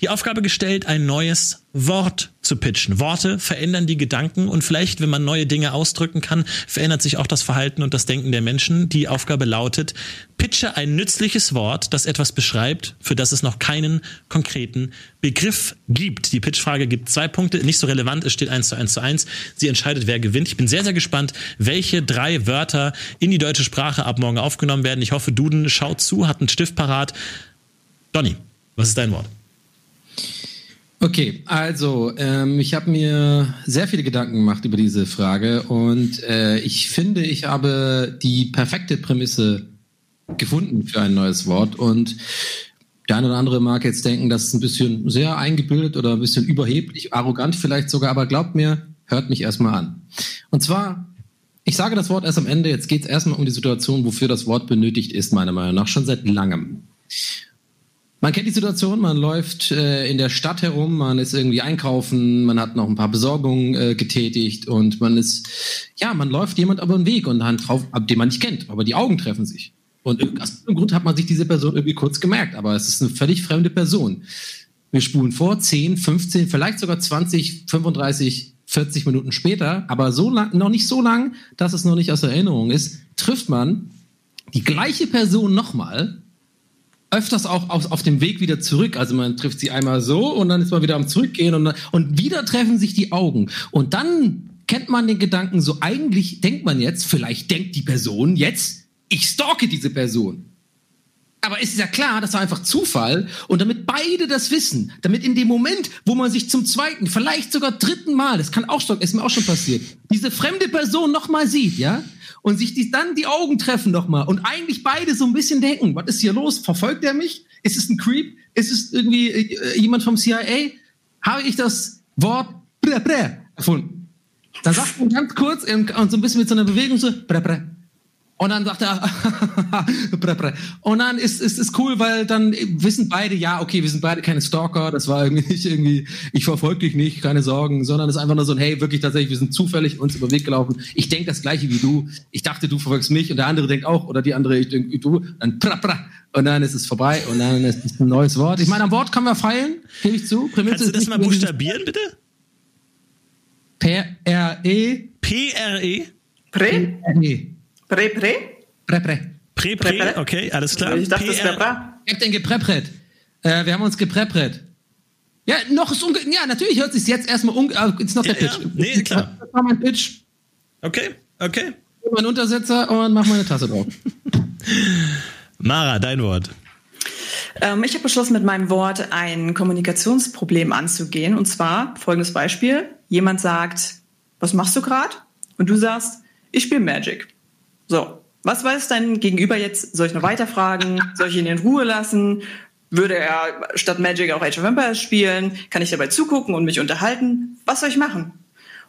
die Aufgabe gestellt, ein neues Wort zu pitchen. Worte verändern die Gedanken und vielleicht, wenn man neue Dinge ausdrücken kann, verändert sich auch das Verhalten und das Denken der Menschen. Die Aufgabe lautet, pitche ein nützliches Wort, das etwas beschreibt, für das es noch keinen konkreten Begriff gibt. Die Pitchfrage gibt zwei Punkte, nicht so relevant, es steht eins zu eins zu eins. Sie entscheidet, wer gewinnt. Ich bin sehr, sehr gespannt, welche drei Wörter in die deutsche Sprache ab morgen aufgenommen werden. Ich hoffe, Duden schaut zu, hat einen Stift parat. Donny, was ist dein Wort? Okay, also ähm, ich habe mir sehr viele Gedanken gemacht über diese Frage und äh, ich finde, ich habe die perfekte Prämisse gefunden für ein neues Wort und der eine oder andere mag jetzt denken, das ist ein bisschen sehr eingebildet oder ein bisschen überheblich, arrogant vielleicht sogar, aber glaubt mir, hört mich erstmal an. Und zwar, ich sage das Wort erst am Ende, jetzt geht es erstmal um die Situation, wofür das Wort benötigt ist, meiner Meinung nach, schon seit langem. Man kennt die Situation, man läuft äh, in der Stadt herum, man ist irgendwie einkaufen, man hat noch ein paar Besorgungen äh, getätigt und man ist, ja, man läuft jemand über den Weg und dann drauf, ab den man nicht kennt, aber die Augen treffen sich. Und aus irgendeinem Grund hat man sich diese Person irgendwie kurz gemerkt, aber es ist eine völlig fremde Person. Wir spulen vor, 10, 15, vielleicht sogar 20, 35, 40 Minuten später, aber so lang, noch nicht so lang, dass es noch nicht aus Erinnerung ist, trifft man die gleiche Person nochmal öfters auch auf, auf dem Weg wieder zurück. Also man trifft sie einmal so und dann ist man wieder am Zurückgehen und, und wieder treffen sich die Augen. Und dann kennt man den Gedanken so, eigentlich denkt man jetzt, vielleicht denkt die Person jetzt, ich stalke diese Person. Aber es ist ja klar, das war einfach Zufall. Und damit beide das wissen, damit in dem Moment, wo man sich zum zweiten, vielleicht sogar dritten Mal, das kann auch schon, ist mir auch schon passiert, diese fremde Person nochmal sieht, ja, und sich die, dann die Augen treffen nochmal und eigentlich beide so ein bisschen denken, was ist hier los? Verfolgt er mich? Ist es ein Creep? Ist es irgendwie äh, jemand vom CIA? Habe ich das Wort brä, brä erfunden? Dann sagt man ganz kurz und so ein bisschen mit so einer Bewegung so brä, brä. Und dann sagt er, und dann ist ist ist cool, weil dann wissen beide, ja, okay, wir sind beide keine Stalker, das war irgendwie nicht irgendwie, ich verfolge dich nicht, keine Sorgen, sondern es ist einfach nur so ein, hey, wirklich tatsächlich, wir sind zufällig uns über den Weg gelaufen. Ich denke das gleiche wie du. Ich dachte, du verfolgst mich und der andere denkt auch, oder die andere, ich denke, du, dann pra, pra, und dann ist es vorbei und dann ist es ein neues Wort. Ich meine, am Wort kann man feilen, gebe ich zu. Prämisse Kannst du das mal buchstabieren, bitte? P-R-E, P-R-E? Prä? E. Prä, prä? Pre, Prä, Pre, prä? okay, alles klar. Ich dachte, das wäre PR. bra. Ich hab den gepreppret. Äh, wir haben uns gepreppret. Ja, noch ist unge ja, natürlich hört sich jetzt erstmal unge äh, ist noch der Ja, Pitch. ja. Nee, klar. Das war mein Pitch. Okay, okay. Mein Untersetzer und mach meine Tasse drauf. Mara, dein Wort. Ähm, ich habe beschlossen, mit meinem Wort ein Kommunikationsproblem anzugehen. Und zwar folgendes Beispiel. Jemand sagt, was machst du gerade? Und du sagst, ich spiele Magic. So, was weiß dein Gegenüber jetzt? Soll ich noch weiterfragen? Soll ich ihn in Ruhe lassen? Würde er statt Magic auch Age of Empires spielen? Kann ich dabei zugucken und mich unterhalten? Was soll ich machen?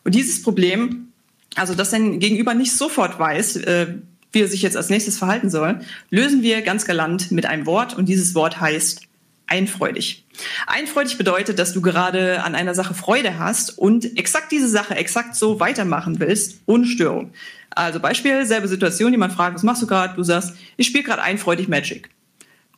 Und dieses Problem, also dass dein Gegenüber nicht sofort weiß, äh, wie er sich jetzt als nächstes verhalten soll, lösen wir ganz galant mit einem Wort und dieses Wort heißt einfreudig. Einfreudig bedeutet, dass du gerade an einer Sache Freude hast und exakt diese Sache exakt so weitermachen willst, ohne Störung. Also Beispiel, selbe Situation, jemand fragt, was machst du gerade? Du sagst, ich spiele gerade einfreudig Magic.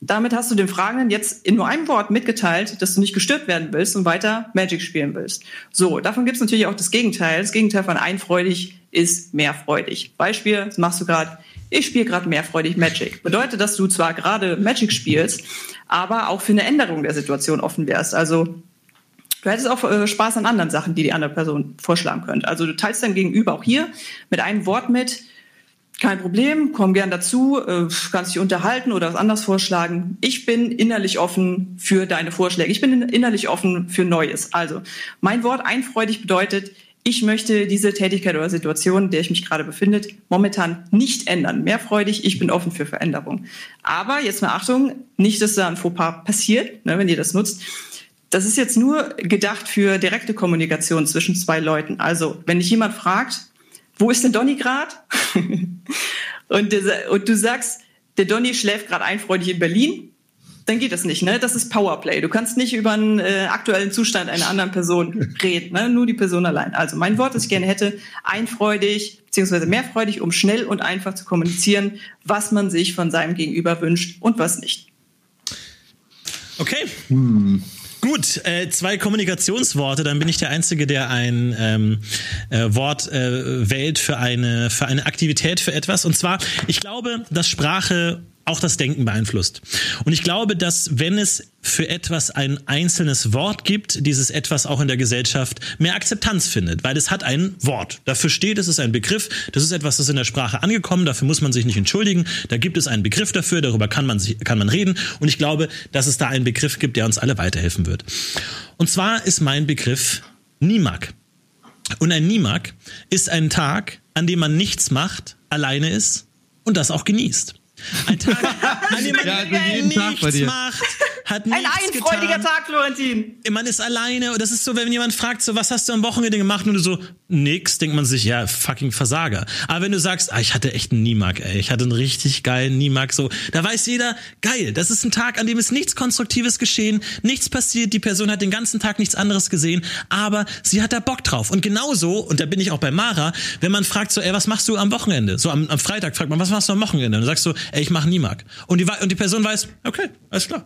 Damit hast du dem Fragenden jetzt in nur einem Wort mitgeteilt, dass du nicht gestört werden willst und weiter Magic spielen willst. So, davon gibt es natürlich auch das Gegenteil. Das Gegenteil von einfreudig ist mehrfreudig. Beispiel, was machst du gerade? Ich spiele gerade mehrfreudig Magic. Bedeutet, dass du zwar gerade Magic spielst, aber auch für eine Änderung der Situation offen wärst. Also Du hättest auch äh, Spaß an anderen Sachen, die die andere Person vorschlagen könnte. Also du teilst dein Gegenüber auch hier mit einem Wort mit, kein Problem, komm gern dazu, äh, kannst dich unterhalten oder was anderes vorschlagen. Ich bin innerlich offen für deine Vorschläge. Ich bin innerlich offen für Neues. Also mein Wort einfreudig bedeutet, ich möchte diese Tätigkeit oder Situation, in der ich mich gerade befinde, momentan nicht ändern. Mehrfreudig, ich bin offen für Veränderung. Aber jetzt mal Achtung, nicht, dass da ein Fauxpas passiert, ne, wenn ihr das nutzt. Das ist jetzt nur gedacht für direkte Kommunikation zwischen zwei Leuten. Also, wenn dich jemand fragt, wo ist denn Donny gerade? und, und du sagst, der Donny schläft gerade einfreudig in Berlin, dann geht das nicht, ne? Das ist Powerplay. Du kannst nicht über einen äh, aktuellen Zustand einer anderen Person reden, ne? Nur die Person allein. Also mein Wort, das ich gerne hätte, einfreudig beziehungsweise mehrfreudig, um schnell und einfach zu kommunizieren, was man sich von seinem Gegenüber wünscht und was nicht. Okay. Gut, äh, zwei Kommunikationsworte, dann bin ich der Einzige, der ein ähm, äh, Wort äh, wählt für eine, für eine Aktivität, für etwas. Und zwar, ich glaube, dass Sprache auch das Denken beeinflusst. Und ich glaube, dass wenn es für etwas ein einzelnes Wort gibt, dieses etwas auch in der Gesellschaft mehr Akzeptanz findet, weil es hat ein Wort. Dafür steht, es ist ein Begriff, das ist etwas, das in der Sprache angekommen, dafür muss man sich nicht entschuldigen, da gibt es einen Begriff dafür, darüber kann man, sich, kann man reden und ich glaube, dass es da einen Begriff gibt, der uns alle weiterhelfen wird. Und zwar ist mein Begriff Nimak. Und ein Nimak ist ein Tag, an dem man nichts macht, alleine ist und das auch genießt. Ein Tag, an dem man Ja, jeden Tag bei nichts dir. macht, hat Ein einfreudiger getan. Tag, Florentin. Man ist alleine. Das ist so, wenn jemand fragt, so, was hast du am Wochenende gemacht? Und du so, nix, denkt man sich, ja, fucking Versager. Aber wenn du sagst, ah, ich hatte echt einen Niemark, ey, ich hatte einen richtig geilen Niemark, so, da weiß jeder, geil, das ist ein Tag, an dem ist nichts Konstruktives geschehen, nichts passiert, die Person hat den ganzen Tag nichts anderes gesehen, aber sie hat da Bock drauf. Und genauso, und da bin ich auch bei Mara, wenn man fragt so, ey, was machst du am Wochenende? So am, am Freitag fragt man, was machst du am Wochenende? Und dann sagst du, ey, ich mache Niemark. Und die, und die Person weiß, okay, alles klar.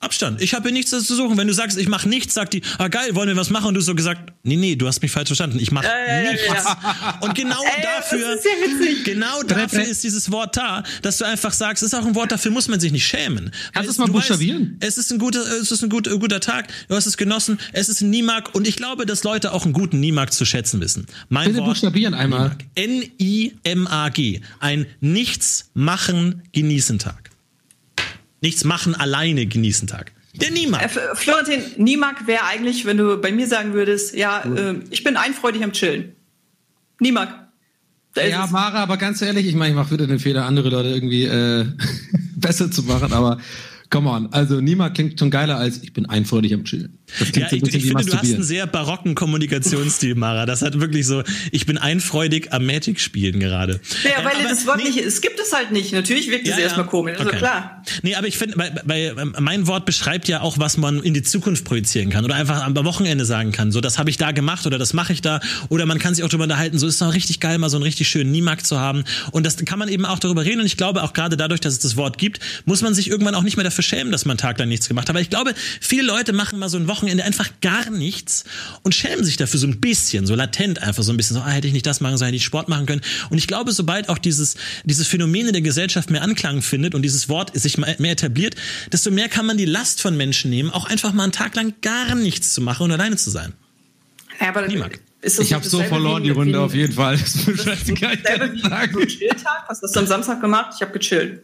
Abstand. Ich habe hier nichts zu suchen. Wenn du sagst, ich mache nichts, sagt die, ah geil, wollen wir was machen? Und du hast so gesagt, nee, nee, du hast mich falsch verstanden. Ich mache ja, nichts. ja. Und genau Ey, dafür, ja genau dafür ist dieses Wort da, dass du einfach sagst, es ist auch ein Wort, dafür muss man sich nicht schämen. Kannst du es mal buchstabieren? es ist ein guter, es ist ein guter, guter Tag. Du hast es genossen. Es ist ein Niemark und ich glaube, dass Leute auch einen guten Niemark zu schätzen wissen. Mein Bitte Wort, buchstabieren einmal. N-I-M-A-G. Ein Nichts machen genießen Tag. Nichts machen alleine genießen Tag. Der Äh, Niemark. F- Florentin, Niemark wäre eigentlich, wenn du bei mir sagen würdest, ja, äh, ich bin einfreudig am Chillen. Niemark. Ja, es. Mara, aber ganz ehrlich, ich meine, ich mache wieder den Fehler, andere Leute irgendwie äh, besser zu machen, aber come on. Also niemand klingt schon geiler als ich bin einfreudig am Chillen. Ja, so ich, ich finde, du hast einen sehr barocken Kommunikationsstil, Mara. Das hat wirklich so, ich bin einfreudig am Magic spielen gerade. Ja, Ähm, weil aber das Wort nee, nicht, es gibt es halt nicht. Natürlich wirkt es Ja, erstmal ja. komisch, also Okay. klar. Nee, aber ich finde, bei, bei, ähm, mein Wort beschreibt ja auch, was man in die Zukunft projizieren kann oder einfach am Wochenende sagen kann. So, das habe ich da gemacht oder das mache ich da. Oder man kann sich auch darüber unterhalten, so ist es doch richtig geil, mal so einen richtig schönen Niemarkt zu haben. Und das kann man eben auch darüber reden. Und ich glaube, auch gerade dadurch, dass es das Wort gibt, muss man sich irgendwann auch nicht mehr dafür schämen, dass man Tag lang nichts gemacht hat. Aber ich glaube, viele Leute machen mal so ein Wochenende einfach gar nichts und schämen sich dafür so ein bisschen, so latent einfach so ein bisschen so, ah, hätte ich nicht das machen sollen, hätte ich Sport machen können. Und ich glaube, sobald auch dieses, dieses Phänomen in der Gesellschaft mehr Anklang findet und dieses Wort sich mehr mehr etabliert, desto mehr kann man die Last von Menschen nehmen, auch einfach mal einen Tag lang gar nichts zu machen und alleine zu sein. Ja, aber Niemand. Ist das Ich habe so verloren die Runde auf jeden Fall. Das Das ist scheißegal, dasselbe wie sagen. so Chilltag. Hast du am Samstag gemacht? Ich habe gechillt.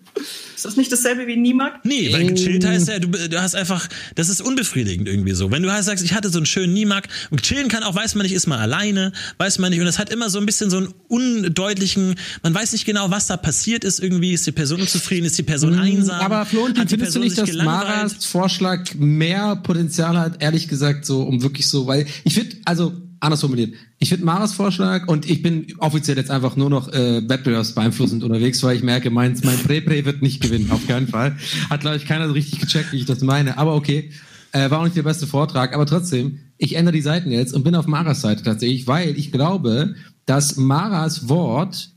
Ist das nicht dasselbe wie Niemarkt? Nee, weil gechillt heißt ja, du, du hast einfach, das ist unbefriedigend irgendwie so. Wenn du halt sagst, ich hatte so einen schönen Niemark und chillen kann auch, weiß man nicht, ist man alleine, weiß man nicht. Und es hat immer so ein bisschen so einen undeutlichen, man weiß nicht genau, was da passiert ist irgendwie. Ist die Person unzufrieden, ist die Person einsam? Mm, Aber Florentin, hat die findest du Person nicht, sich dass? Maras Vorschlag mehr Potenzial hat, ehrlich gesagt, so, um wirklich so, weil ich finde, also anders formuliert, ich finde Maras Vorschlag und ich bin offiziell jetzt einfach nur noch äh, wettbewerbsbeeinflussend unterwegs, weil ich merke, mein, mein Pre-Pre wird nicht gewinnen, auf keinen Fall. Hat, glaube ich, keiner so richtig gecheckt, wie ich das meine, aber okay. Äh, war auch nicht der beste Vortrag, aber trotzdem, ich ändere die Seiten jetzt und bin auf Maras Seite tatsächlich, weil ich glaube, dass Maras Wort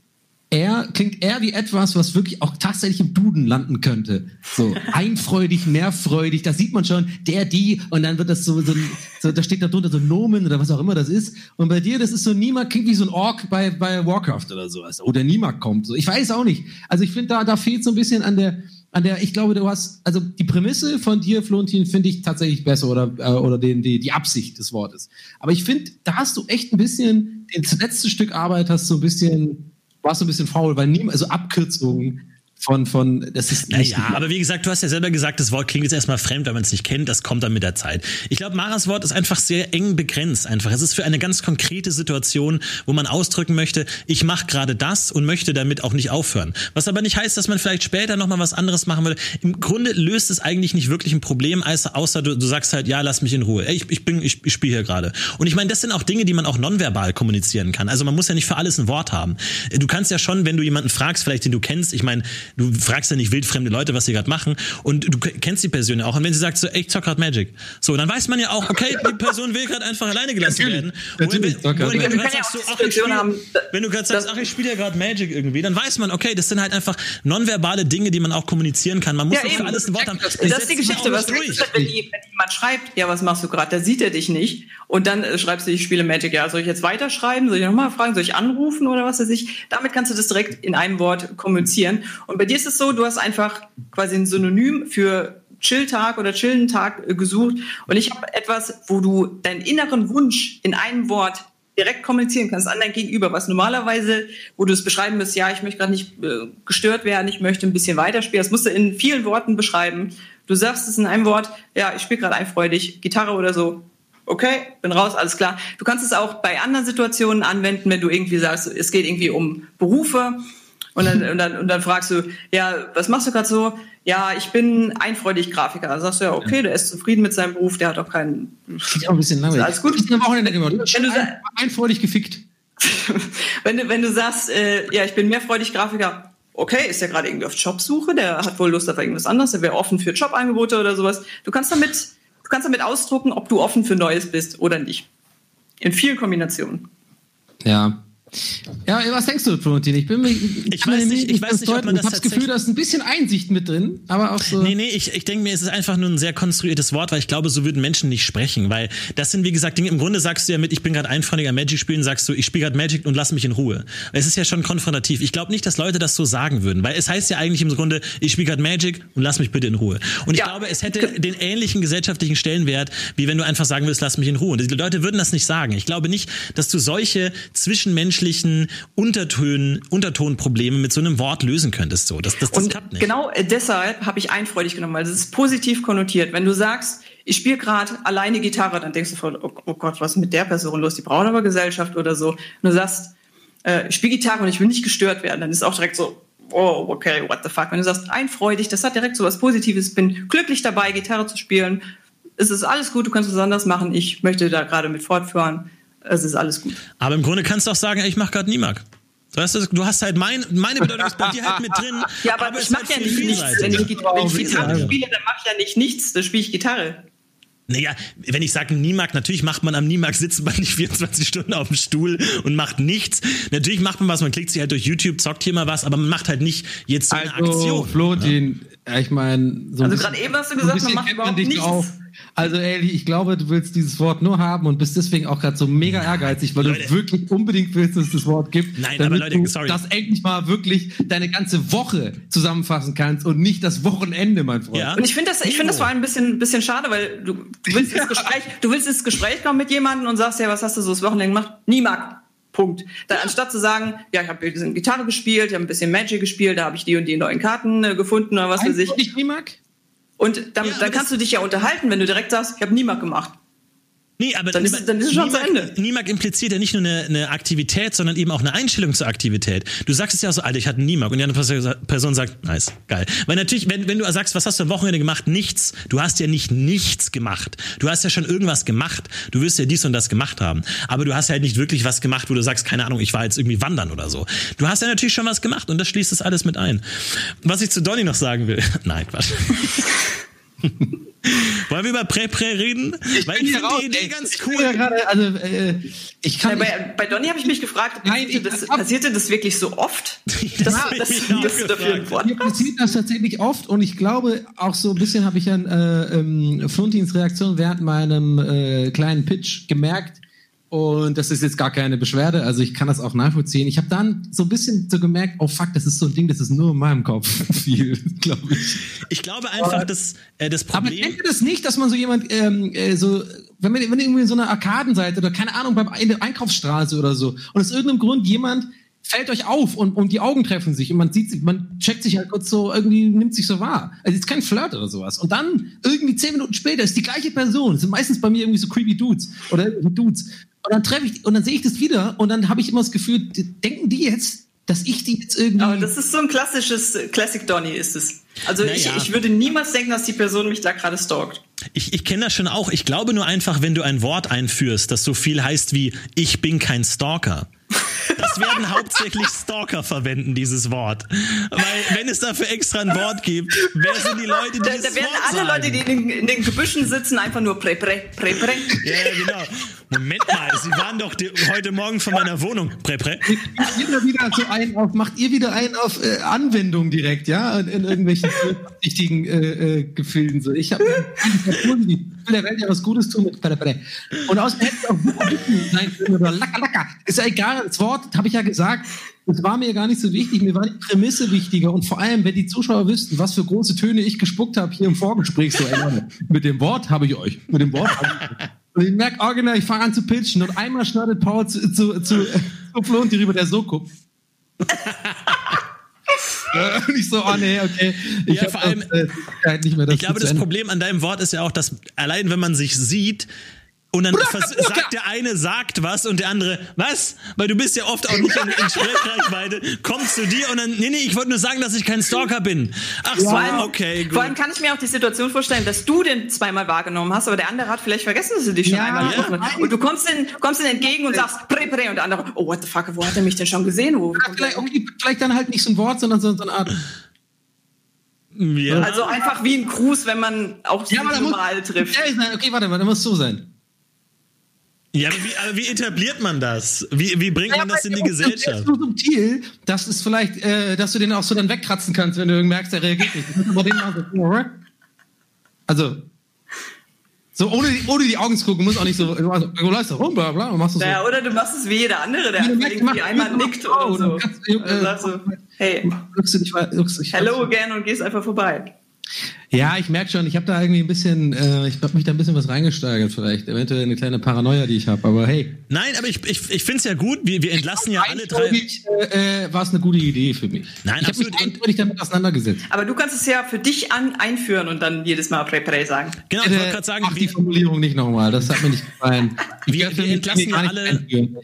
er klingt eher wie etwas, was wirklich auch tatsächlich im Duden landen könnte. So einfreudig, mehrfreudig, da sieht man schon, der, die, und dann wird das so, so, so da steht da drunter so Nomen oder was auch immer das ist. Und bei dir, das ist so niemand klingt wie so ein Ork bei, bei Warcraft oder sowas. Oder niemand kommt. So, ich weiß auch nicht. Also ich finde, da, da fehlt so ein bisschen an der, an der, ich glaube, du hast, also die Prämisse von dir, Florentin, finde ich tatsächlich besser oder, äh, oder den, die, die Absicht des Wortes. Aber ich finde, da hast du echt ein bisschen, das letzte Stück Arbeit hast du ein bisschen, warst du ein bisschen faul, weil niemand, also Abkürzungen von, von, das ist nicht Naja, aber wie gesagt, du hast ja selber gesagt, das Wort klingt jetzt erstmal fremd, weil man es nicht kennt, das kommt dann mit der Zeit. Ich glaube, Maras Wort ist einfach sehr eng begrenzt einfach. Es ist für eine ganz konkrete Situation, wo man ausdrücken möchte, ich mache gerade das und möchte damit auch nicht aufhören. Was aber nicht heißt, dass man vielleicht später nochmal was anderes machen will. Im Grunde löst es eigentlich nicht wirklich ein Problem, außer, außer du, du sagst halt, ja, lass mich in Ruhe. Ich, ich bin, ich, ich spiele hier gerade. Und ich meine, das sind auch Dinge, die man auch nonverbal kommunizieren kann. Also man muss ja nicht für alles ein Wort haben. Du kannst ja schon, wenn du jemanden fragst, vielleicht den du kennst, ich meine, du fragst ja nicht wildfremde Leute, was sie gerade machen. Und du kennst die Person ja auch. Und wenn sie sagt so, ey, ich zock grad Magic, so, dann weiß man ja auch, okay, die Person will gerade einfach alleine gelassen werden. natürlich, Und wenn, du grad sagst, so, auch ach, ich spiel, haben, da- wenn du gerade sagst, das- ach, ich spiele ja gerade Magic irgendwie, dann weiß man, okay, das sind halt einfach nonverbale Dinge, die man auch kommunizieren kann. Man muss Ja, für alles ein Wort haben. Das ist die Geschichte, was nicht ist, wenn, die, wenn jemand schreibt, ja, was machst du gerade, da sieht er dich nicht. Und dann äh, schreibst du, ich spiele Magic, ja, soll ich jetzt weiterschreiben, soll ich nochmal fragen, soll ich anrufen oder was weiß ich. Damit kannst du das direkt in einem Wort kommunizieren. Und bei dir ist es so, du hast einfach quasi ein Synonym für Chilltag oder chillen Tag äh, gesucht. Und ich habe etwas, wo du deinen inneren Wunsch in einem Wort direkt kommunizieren kannst an dein Gegenüber, was normalerweise, wo du es beschreiben müsst, ja, ich möchte gerade nicht äh, gestört werden, ich möchte ein bisschen weiterspielen. Das musst du in vielen Worten beschreiben. Du sagst es in einem Wort, ja, ich spiele gerade einfreudig, Gitarre oder so. Okay, bin raus, alles klar. Du kannst es auch bei anderen Situationen anwenden, wenn du irgendwie sagst, es geht irgendwie um Berufe und dann, und dann, und dann fragst du, ja, was machst du gerade so? Ja, ich bin einfreudig Grafiker. Dann sagst du ja, okay, der ist zufrieden mit seinem Beruf, der hat auch keinen. Ist auch ein bisschen langweilig. Alles gut. Ist am Wochenende. Du Wenn du ein, einfreudig gefickt. wenn, du, wenn du sagst, äh, ja, ich bin mehrfreudig Grafiker, okay, ist der gerade irgendwie auf Jobsuche, der hat wohl Lust auf irgendwas anderes, der wäre offen für Jobangebote oder sowas. Du kannst damit, du kannst damit ausdrucken, ob du offen für Neues bist oder nicht. In vielen Kombinationen. Ja. Ja, was denkst du, Florentin? Ich bin mir, Ich weiß nicht- ich weiß nicht, ob man Ich das habe das Gefühl, da ist ein bisschen Einsicht mit drin, aber auch so. Nee, nee, ich, ich denke mir, es ist einfach nur ein sehr konstruiertes Wort, weil ich glaube, so würden Menschen nicht sprechen, weil das sind, wie gesagt, Dinge, im Grunde sagst du ja mit, ich bin gerade einfreundiger Magic spielen, sagst du, ich spiele gerade Magic und lass mich in Ruhe. Es ist ja schon konfrontativ. Ich glaube nicht, dass Leute das so sagen würden, weil es heißt ja eigentlich im Grunde, ich spiele gerade Magic und lass mich bitte in Ruhe. Und ich Ja. glaube, es hätte den ähnlichen gesellschaftlichen Stellenwert, wie wenn du einfach sagen würdest, lass mich in Ruhe. Und die Leute würden das nicht sagen. Ich glaube nicht, dass du solche zwischenmenschlichen Untertönen, Untertonprobleme mit so einem Wort lösen könntest. So, das, das, das Und klappt nicht. genau äh, deshalb habe ich einfreudig genommen, weil es ist positiv konnotiert. Wenn du sagst, ich spiele gerade alleine Gitarre, dann denkst du voll, oh, oh Gott, was ist mit der Person los? Die braucht aber Gesellschaft oder so. Und du sagst, äh, ich spiele Gitarre und ich will nicht gestört werden, dann ist auch direkt so, oh, okay, what the fuck. Wenn du sagst, einfreudig, das hat direkt so was Positives, bin glücklich dabei, Gitarre zu spielen, Es ist alles gut, du kannst es anders machen. Ich möchte da gerade mit fortführen. Es ist alles gut. Aber im Grunde kannst du auch sagen, ey, ich mache gerade. Weißt du, du hast halt mein, meine Bedeutung ist bei dir halt mit drin. Ja, aber, es ich mache halt ja nicht nichts. Wenn ich, vielseitiger. Gita- wenn ich Gitarre spiele, dann mache ich ja nicht nichts. Da spiele ich Gitarre. Naja, wenn ich sage Nimak, natürlich macht man am Nimak, sitzt man nicht 24 Stunden auf dem Stuhl und macht nichts. Natürlich macht man was, man klickt sich halt durch YouTube, zockt hier mal was, aber man macht halt nicht jetzt so eine Also, Aktion. Florentin, ja, ich meine, so ein Also gerade eben hast du gesagt, man macht überhaupt nichts. auch. Also Ellie, ich glaube, du willst dieses Wort nur haben und bist deswegen auch gerade so mega ehrgeizig, weil Leute. du wirklich unbedingt willst, dass es das Wort gibt. Nein, damit aber Leute, du sorry. das endlich mal wirklich deine ganze Woche zusammenfassen kannst und nicht das Wochenende, mein Freund. Ja. Und ich finde das, ich finde das vor allem ein bisschen, bisschen schade, weil du, du willst ins Gespräch, du willst ins Gespräch kommen mit jemandem und sagst ja, was hast du so das Wochenende gemacht? Niemand. Punkt. Dann anstatt zu sagen, ja, ich habe ein bisschen Gitarre gespielt, ich habe ein bisschen Magic gespielt, da habe ich die und die neuen Karten äh, gefunden oder was weiß ich. Eindeutig Nimak? Und dann, dann kannst du dich ja unterhalten, wenn du direkt sagst, ich habe niemand gemacht. Nee, aber Dann ist- dann ist es schon zu Nimak- Ende. Nimak impliziert ja nicht nur eine, eine Aktivität, sondern eben auch eine Einstellung zur Aktivität. Du sagst es ja auch so, Alter, ich hatte Nimak und die andere Person- Person sagt, nice, geil. Weil natürlich, wenn, wenn du sagst, was hast du am Wochenende gemacht? Nichts. Du hast ja nicht nichts gemacht. Du hast ja schon irgendwas gemacht. Du wirst ja dies und das gemacht haben. Aber du hast ja halt nicht wirklich was gemacht, wo du sagst, keine Ahnung, ich war jetzt irgendwie wandern oder so. Du hast ja natürlich schon was gemacht und das schließt das alles mit ein. Was ich zu Donny noch sagen will, nein, Quatsch. Wollen wir über Prä-Prä reden? Weil ich bin hier finde raus, die Idee ey. ganz Ich cool. ja gerade, also, äh, ich kann Ja, nicht, bei, bei Donny habe ich mich gefragt, Nein, passierte, ich- das, passierte das wirklich so oft? Das ich auch dass du dafür Mir passiert das tatsächlich oft und ich glaube auch so ein bisschen habe ich an äh, ähm, Flontins Reaktion während meinem äh, kleinen Pitch gemerkt und das ist jetzt gar keine Beschwerde, also ich kann das auch nachvollziehen. Ich habe dann so ein bisschen so gemerkt, oh fuck, das ist so ein Ding, das ist nur in meinem Kopf viel, glaube ich. Ich glaube einfach, dass äh, das Aber Problem. kennt ihr das nicht, dass man so jemand ähm, äh, so, wenn man, wenn man irgendwie in so einer Arkadenseite oder keine Ahnung, beim, in der Einkaufsstraße oder so und aus irgendeinem Grund jemand fällt euch auf und, und die Augen treffen sich und man sieht sich, man checkt sich halt kurz so, irgendwie nimmt sich so wahr. Also jetzt kein Flirt oder sowas. Und dann irgendwie zehn Minuten später ist die gleiche Person. Das sind meistens bei mir irgendwie so creepy Dudes oder Dudes. Und dann treffe ich, und dann sehe ich das wieder und dann habe ich immer das Gefühl, denken die jetzt, dass ich die jetzt irgendwie. Aber das ist so ein klassisches Classic Donny ist es. Also ich, Naja. ich würde niemals denken, dass die Person mich da gerade stalkt. Ich, ich kenne das schon auch. Ich glaube nur einfach, wenn du ein Wort einführst, das so viel heißt wie ich bin kein Stalker. Das werden hauptsächlich Stalker verwenden, dieses Wort. Weil wenn es dafür extra ein Wort gibt, wer sind die Leute, die Da, das da werden Wort alle sagen? Leute, die in den, in den Gebüschen sitzen, einfach nur pre, pre, pre, pre. Ja, genau. Moment mal, Sie waren doch die, heute Morgen von meiner Wohnung. Prä, prä. Macht ihr wieder so einen auf, macht ihr wieder einen auf äh, Anwendung direkt, ja? In, in irgendwelchen wichtigen äh, äh, Gefilden. So. Ich habe ich will der Welt ja was Gutes tun mit Pere. Und außerdem hätte es auch wichtig sein können oder Lacker Lacker. Ist ja egal, das Wort habe ich ja gesagt. Das war mir gar nicht so wichtig, mir war die Prämisse wichtiger und vor allem, wenn die Zuschauer wüssten, was für große Töne ich gespuckt habe hier im Vorgespräch, so ey, Leute, mit dem Wort habe ich euch, mit dem Wort habe ich euch. Und ich merke original, ich fange an zu pitchen und einmal schneidet Paul zu, zu, zu, zu Flonti rüber, der so guckt. Und ich so, oh nee, okay. Ich Ja, vor allem- das, äh, nicht mehr das Ich glaube, das. Problem an deinem Wort ist ja auch, dass allein wenn man sich sieht und dann sagt der eine sagt was und der andere was, weil du bist ja oft auch nicht in, in Sprechreichweite, kommt zu dir und dann nee nee, ich wollte nur sagen, dass ich kein Stalker bin. Ach so, Vor allem, okay, gut. vor allem kann ich mir auch die Situation vorstellen, dass du den zweimal wahrgenommen hast, aber der andere hat vielleicht vergessen, dass du dich schon Ja, einmal ja. hast. Und du kommst den, kommst den entgegen und sagst pre, pre und der andere, oh what the fuck, wo hat er mich denn schon gesehen? Wo, Ja, vielleicht, okay, vielleicht dann halt nicht so ein Wort, sondern so, so eine Art. ja. Also einfach wie ein Gruß, wenn man auch muss- normal trifft. Ja, nein, okay, warte mal, da muss so sein. Ja, aber wie, aber wie etabliert man das? Wie, wie bringt man das in die Das ist Gesellschaft? so subtil, dass es vielleicht, äh, dass du den auch so dann wegkratzen kannst, wenn du merkst, er reagiert nicht. Du musst aber den mal so, also, so ohne, die- ohne die Augen zu gucken, muss auch nicht so, du machst- du läufst da rum, bla bla, machst du so. Naja, oder du machst es wie jeder andere, der Ja, irgendwie mach- einmal nickt oh, oder so. dann kannst du, äh, Und sagst so, hey, du du- ich hello again und gehst einfach vorbei. Ja, ich merke schon, ich habe da irgendwie ein bisschen, äh, ich habe mich da ein bisschen was reingesteigert vielleicht. Eventuell eine kleine Paranoia, die ich habe, aber hey. Nein, aber ich, ich, ich finde es ja gut. Wir, wir entlassen ja alle drei. äh, äh, war es eine gute Idee für mich. Nein, ich habe mich eindeutig damit auseinandergesetzt. Aber du kannst es ja für dich an einführen und dann jedes Mal pre sagen. Genau, ich wollte gerade sagen, Ach, die Formulierung nicht nochmal, das hat mir nicht gefallen. Wir- wir entlassen ja alle- einführen.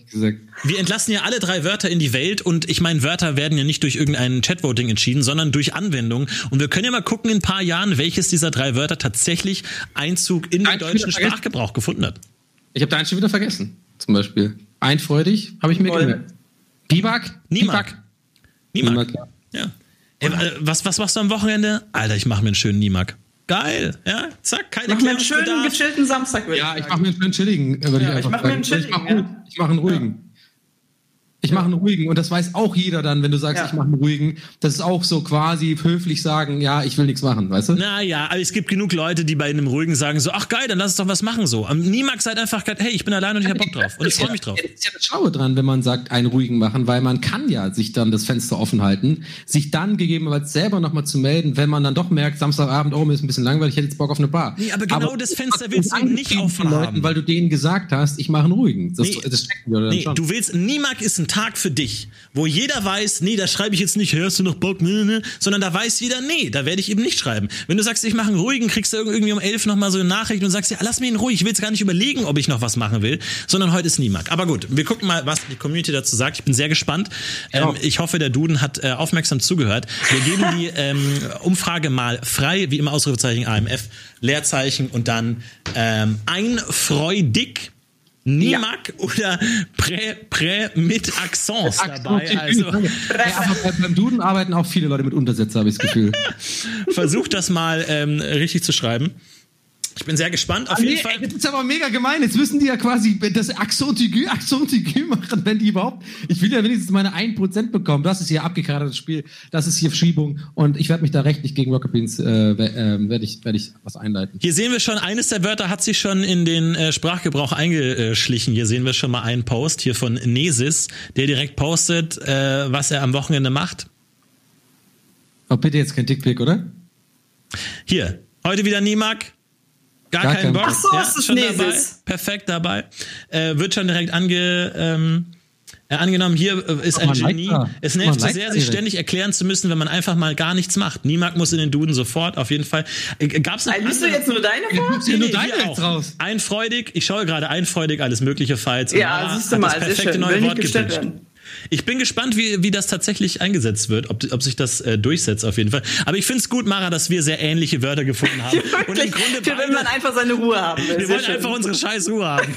Wir entlassen ja alle drei Wörter in die Welt und ich meine, Wörter werden ja nicht durch irgendein Chatvoting entschieden, sondern durch Anwendung. Und wir können ja mal gucken in ein paar Jahren, schauen, welches dieser drei Wörter tatsächlich Einzug in den deutschen. Sprachgebrauch gefunden hat. Ich habe da eins schon wieder vergessen. Zum Beispiel. Einfreudig habe ich mir gemerkt. Biwak? Niemand. Niemand. Niemand. Ja. Ey, was, was machst du am Wochenende? Alter, ich mache mir einen schönen Niemak. Geil, ja, zack, keine Mach mir einen schönen, gechillten Samstag, würde Ja, ich sagen. mache mir einen schönen chilligen. äh, Würde Ja, ich einfach mach mir einen chilligen, Ich mache ja. ich mach einen ruhigen. Ich mache einen ruhigen und das weiß auch jeder dann, wenn du sagst, Ja. ich mache einen ruhigen. Das ist auch so quasi höflich sagen, ja, ich will nichts machen, weißt du? Naja, aber es gibt genug Leute, die bei einem ruhigen sagen so, ach geil, dann lass uns doch was machen so. Am Niemak seid einfach, hey, ich bin allein und ich hab Bock drauf. Und ich freue mich drauf. Das ist ja das Schlaue dran, wenn man sagt, einen ruhigen machen, weil man kann ja sich dann das Fenster offen halten, sich dann gegebenenfalls selber nochmal zu melden, wenn man dann doch merkt, Samstagabend, oh, mir ist ein bisschen langweilig, ich hätte jetzt Bock auf eine Bar. Nee, aber genau das Fenster willst du eben nicht offen Leuten, haben. Weil du denen gesagt hast, ich mache einen ruhigen. Das, Nee. das dann Nee, du willst, Niemak ist ein Tag für dich, wo jeder weiß, nee, da schreibe ich jetzt nicht, hörst du noch Bock, ne, ne, sondern da weiß jeder, nee, da werde ich eben nicht schreiben. Wenn du sagst, ich mache einen ruhigen, kriegst du irgendwie um elf nochmal so eine Nachricht und sagst, ja, lass mich in Ruhe, ich will jetzt gar nicht überlegen, ob ich noch was machen will, sondern heute ist Niemak. Aber gut, wir gucken mal, was die Community dazu sagt. Ich bin sehr gespannt. Ähm, ich hoffe, der Duden hat äh, aufmerksam zugehört. Wir geben die ähm, Umfrage mal frei, wie immer Ausrufezeichen AMF, Leerzeichen und dann ähm, einfreudig. Niemak oder Prä, Prä mit Accents dabei. Also ja, beim Duden arbeiten auch viele Leute mit Untersetzer, habe ich das Gefühl. versucht das mal ähm, richtig zu schreiben. Ich bin sehr gespannt. Auf jeden Nee, Fall. ey, das ist aber mega gemein. Jetzt müssen die ja quasi das Accent aigu machen, wenn die überhaupt. Ich will ja wenigstens meine 1% bekommen. Das ist hier abgekartetes Spiel. Das ist hier Verschiebung. Und ich werde mich da rechtlich gegen Rocket Beans, äh, ähm, werde ich, werd ich was einleiten. Hier sehen wir schon, eines der Wörter hat sich schon in den äh, Sprachgebrauch eingeschlichen. Hier sehen wir schon mal einen Post hier von Nesis, der direkt postet, äh, was er am Wochenende macht. Oh, bitte jetzt kein Dickpick, oder? Hier, heute wieder Niemak. Gar, Gar keinen kein Bock. Ach so, ist das schon Nesis. dabei. Perfekt dabei. Äh, wird schon direkt ange, ähm, äh, angenommen. Hier äh, ist ein Genie. leichter. Es nervt zu sehr, leichter sich ständig erklären zu müssen, wenn man einfach mal gar nichts macht. Niemak muss in den Duden sofort, auf jeden Fall. Äh, Gab's noch Liest du andere- jetzt nur deine vor? Nee, nur deine hier jetzt auch. raus. Einfreudig, ich schaue gerade einfreudig, alles mögliche Fights. Ja, Mara siehst du mal, das sehr perfekte neue Wort gestellt gepitcht. Ich bin gespannt, wie, wie das tatsächlich eingesetzt wird, ob, ob sich das äh, durchsetzt auf jeden Fall. Aber ich finde es gut, Mara, dass wir sehr ähnliche Wörter gefunden haben. Und im Wirklich, Grunde für wenn beide- man einfach seine Ruhe haben will. wir wollen schön. einfach unsere scheiß Ruhe haben.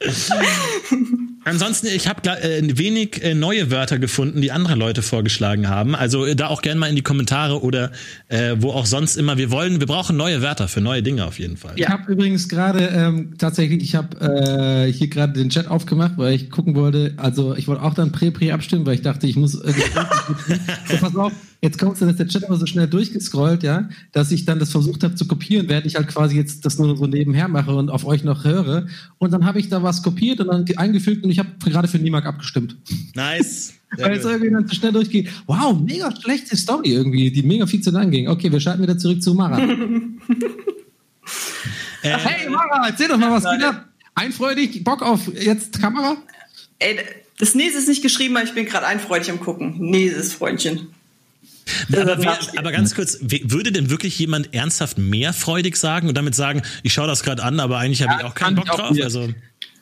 Ansonsten, ich habe äh, wenig äh, neue Wörter gefunden, die andere Leute vorgeschlagen haben. Also äh, da auch gerne mal in die Kommentare oder äh, wo auch sonst immer. Wir wollen, wir brauchen neue Wörter für neue Dinge auf jeden Fall. Ich habe übrigens gerade ähm, tatsächlich, ich habe äh, hier gerade den Chat aufgemacht, weil ich gucken wollte, also ich wollte auch dann Prä-Prä abstimmen, weil ich dachte, ich muss. Äh, so, pass auf, jetzt kommt dann ist der Chat aber so schnell durchgescrollt, ja, dass ich dann das versucht habe zu kopieren, während ich halt quasi jetzt das nur so nebenher mache und auf euch noch höre. Und dann habe ich da was kopiert und dann eingefügt und ich habe gerade für Niemak abgestimmt. Nice. Weil es irgendwie dann so schnell durchgeht. Wow, mega schlechte Story irgendwie, die mega viel zu lang ging. Okay, wir schalten wieder zurück zu Mara. Äh, Hey Mara, erzähl doch mal, was geht ab? Einfreudig, Bock auf jetzt Kamera? Ey, das Nes ist nicht geschrieben, aber ich bin gerade einfreudig am Gucken. Neses, Freundchen. aber, wer, aber ganz kurz, würde denn wirklich jemand ernsthaft mehr freudig sagen und damit sagen, ich schaue das gerade an, aber eigentlich habe Ja, ich auch keinen Bock ich auch drauf? wieder. Also,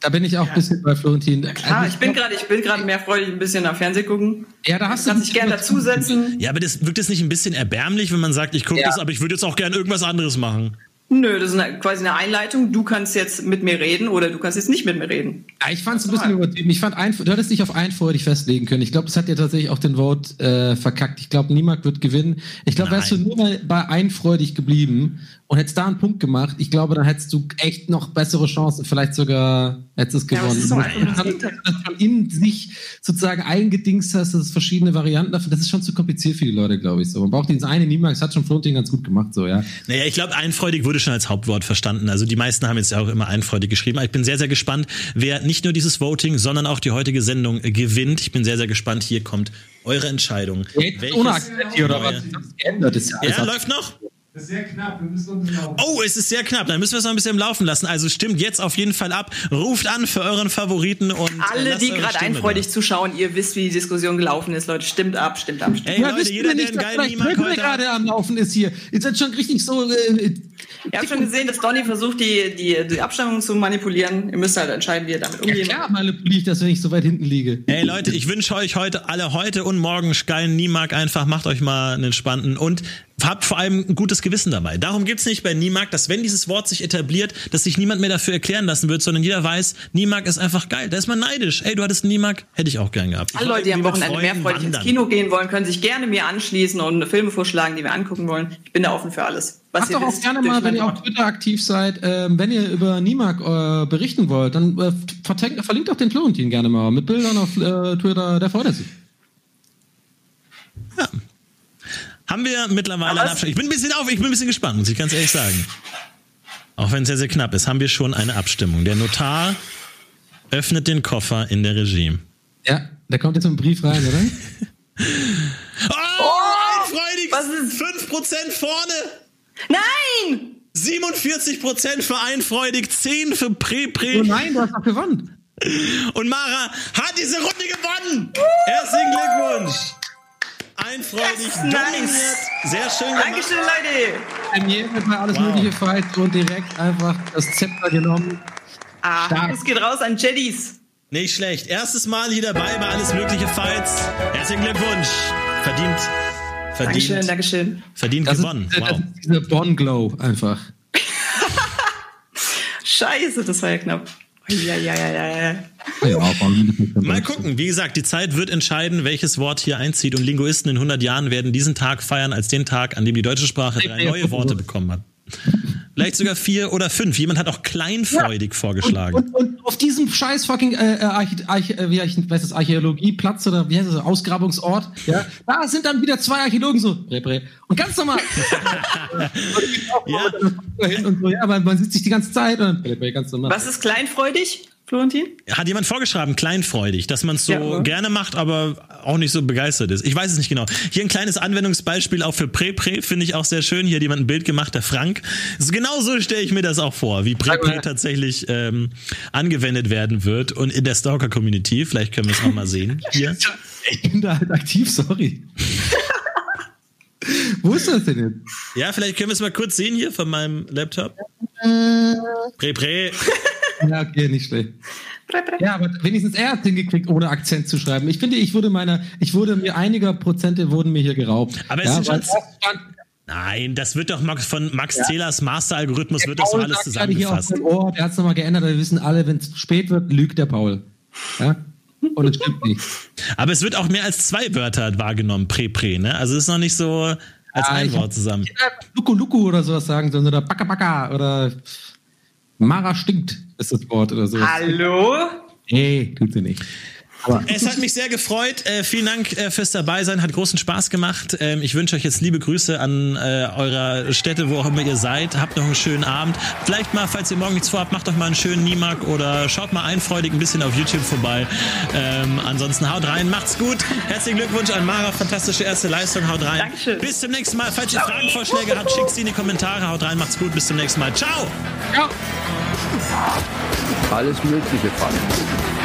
Da bin ich auch ein bisschen bei Florentin. Klar, Also ich bin gerade, ich bin gerade mehr freudig, ein bisschen nach Fernsehen gucken. Ja, da hast du Kann sich gerne dazusetzen. ja, aber das wirkt es nicht ein bisschen erbärmlich, wenn man sagt, ich gucke Ja. das, aber ich würde jetzt auch gerne irgendwas anderes machen. Nö, das ist eine, quasi eine Einleitung. Du kannst jetzt mit mir reden oder du kannst jetzt nicht mit mir reden. Ja, ich fand es ein bisschen übertrieben. Ich fand, ein, du hättest dich auf einfreudig festlegen können. Ich glaube, das hat ja tatsächlich auch den Vote äh, verkackt. Ich glaube, niemand wird gewinnen. Ich glaube, wärst du nur mal bei einfreudig geblieben und hättest da einen Punkt gemacht, ich glaube, dann hättest du echt noch bessere Chancen. Vielleicht sogar hättest du es Ja, gewonnen. ist einfach das dass Gegenteil. du von in sich sozusagen eingedingst hast, dass es verschiedene Varianten dafür. Das ist schon zu kompliziert für die Leute, glaube ich. So, man braucht dieses eine Niemals. Hat schon Florentin ganz gut gemacht, so ja. Naja, ich glaube, einfreudig wurde schon als Hauptwort verstanden. Also die meisten haben jetzt ja auch immer einfreudig geschrieben. Aber ich bin sehr, sehr gespannt, wer nicht nur dieses Voting, sondern auch die heutige Sendung gewinnt. Ich bin sehr, sehr gespannt. Hier kommt eure Entscheidung. Jetzt ohne Akzent hier oder was? Das geändert ist ja. Ja, läuft noch? Das ist sehr knapp, wir müssen uns laufen. Oh, es ist sehr knapp. Dann müssen wir es noch ein bisschen laufen lassen. Also stimmt jetzt auf jeden Fall ab. Ruft an für euren Favoriten und äh, Alle, die gerade einfreudig da. zuschauen, ihr wisst, wie die Diskussion gelaufen ist, Leute. Stimmt ab, stimmt ab, stimmt Ey, Ja, Leute, jeder, denn der nicht, einen geilen Prä-Prä heute gerade am Laufen ist hier? Ihr seid schon richtig so. Äh, Ihr habt schon gesehen, dass Donny versucht, die, die, die Abstimmung zu manipulieren. Ihr müsst halt entscheiden, wie ihr damit ja, umgehen klar, manipuliere ich das, wenn ich so weit hinten liege. Ey Leute, ich wünsche euch heute alle heute und morgen geilen Niemark einfach. Macht euch mal einen entspannten und habt vor allem ein gutes Gewissen dabei. Darum gibt's nicht bei Niemark, dass wenn dieses Wort sich etabliert, dass sich niemand mehr dafür erklären lassen wird, sondern jeder weiß, Niemark ist einfach geil. Da ist man neidisch. Ey, du hattest Niemark, hätte ich auch gern gehabt. Alle Leute, die am Wochenende mehrfreudig ins. Kino gehen wollen, können sich gerne mir anschließen und Filme vorschlagen, die wir angucken wollen. Ich bin da offen für alles. Was Macht doch auch gerne mal, wenn ihr auf. Twitter aktiv seid, ähm, wenn ihr über Nimak äh, berichten wollt, dann äh, verlinkt, doch den Florentin gerne mal mit Bildern auf äh, Twitter, der freut sich. Haben wir mittlerweile eine Abstimmung? Ich bin ein bisschen auf, ich bin ein bisschen gespannt, muss ich ganz ehrlich sagen. Auch wenn es sehr, sehr knapp ist, haben wir schon eine Abstimmung. Der Notar öffnet den Koffer in der Regie. Ja, der kommt jetzt dem Brief rein, oder? Oh, einfreudig! was ist- 5% vorne! Nein! 47% für einfreudig, 10 für oh Pre-Pre. nein, du hast doch gewonnen. Und Mara hat diese Runde gewonnen! Herzlichen Glückwunsch! Einfreudig, Yes, nice. Sehr schön gemacht. Dankeschön, Leute! Premier mit mal alles Wow. mögliche Fight und direkt einfach das Zepter genommen. Ah, Stark. es geht raus an Jeddies. Nicht schlecht. Erstes Mal hier dabei bei Alles Mögliche Fights. Herzlichen Glückwunsch. Verdient. Verdient. Dankeschön, Dankeschön. Verdient Das gewonnen. ist, das Wow. ist dieser Bon Glow einfach. Scheiße, das war ja knapp. Ja, ja, ja, Mal gucken. Wie gesagt, die Zeit wird entscheiden, welches Wort hier einzieht. Und Linguisten in 100 Jahren werden diesen Tag feiern als den Tag, an dem die deutsche Sprache drei neue Worte bekommen hat. Vielleicht sogar vier oder fünf. Jemand hat auch kleinfreudig vorgeschlagen. Und, und auf diesem scheiß fucking äh, äh, Archi Archi äh, wie heißt das, Archäologieplatz oder wie heißt das, Ausgrabungsort, ja, da sind dann wieder zwei Archäologen so, bre, bre. und ganz normal. Ja. Und so, ja, aber man sitzt sich die ganze Zeit und bre, bre, ganz normal. Was ist kleinfreudig, Florentin? Hat jemand vorgeschrieben, kleinfreudig, dass man es so Ja, gerne macht, aber auch nicht so begeistert ist. Ich weiß es nicht genau. Hier ein kleines Anwendungsbeispiel auch für Prä-Prä, finde ich auch sehr schön. Hier hat jemand ein Bild gemacht, der Frank. Genau so stelle ich mir das auch vor, wie Prä-Prä tatsächlich ähm, angewendet werden wird und in der Stalker-Community. Vielleicht können wir es auch mal sehen. Hier. Ich bin da halt aktiv, sorry. Wo ist das denn jetzt? Ja, vielleicht können wir es mal kurz sehen hier von meinem Laptop. Prä-Prä. Ja, okay, nicht schlecht. Ja, aber wenigstens er hat hingekriegt, ohne Akzent zu schreiben. Ich finde, ich wurde meiner, ich wurde mir einiger Prozente wurden mir hier geraubt. Aber es ja, sind schon- Nein, das wird doch Max von Max Zählers Master-Algorithmus, wird das alles gerade hier auf zusammengefasst. Ohr, der hat es nochmal geändert, aber wir wissen alle, wenn es spät wird, lügt der Paul. Ja? Und es stimmt nicht. Aber es wird auch mehr als zwei Wörter wahrgenommen, Prä-Prä, ne? Also es ist noch nicht so als Ja, ein ich Wort zusammen. Luku Luku oder sowas sagen sollen oder Baka Baka oder Mara stinkt ist das Wort oder so. Hallo? Nee, tut sie nicht. Aber Es hat mich sehr gefreut. Äh, vielen Dank äh, fürs Dabeisein. Hat großen Spaß gemacht. Ähm, ich wünsche euch jetzt liebe Grüße an äh, eurer Städte, wo auch immer ihr seid. Habt noch einen schönen Abend. Vielleicht mal, falls ihr morgen nichts vorhabt, macht doch mal einen schönen Niemark oder schaut mal einfreudig ein bisschen auf YouTube vorbei. Ähm, ansonsten haut rein, macht's gut. Herzlichen Glückwunsch an Mara, fantastische erste Leistung. Haut rein. Dankeschön. Bis zum nächsten Mal. Falls ihr Fragen, Vorschläge habt, schickt sie in die Kommentare. Haut rein, macht's gut. Bis zum nächsten Mal. Ciao. ja. Alles Mögliche Fight.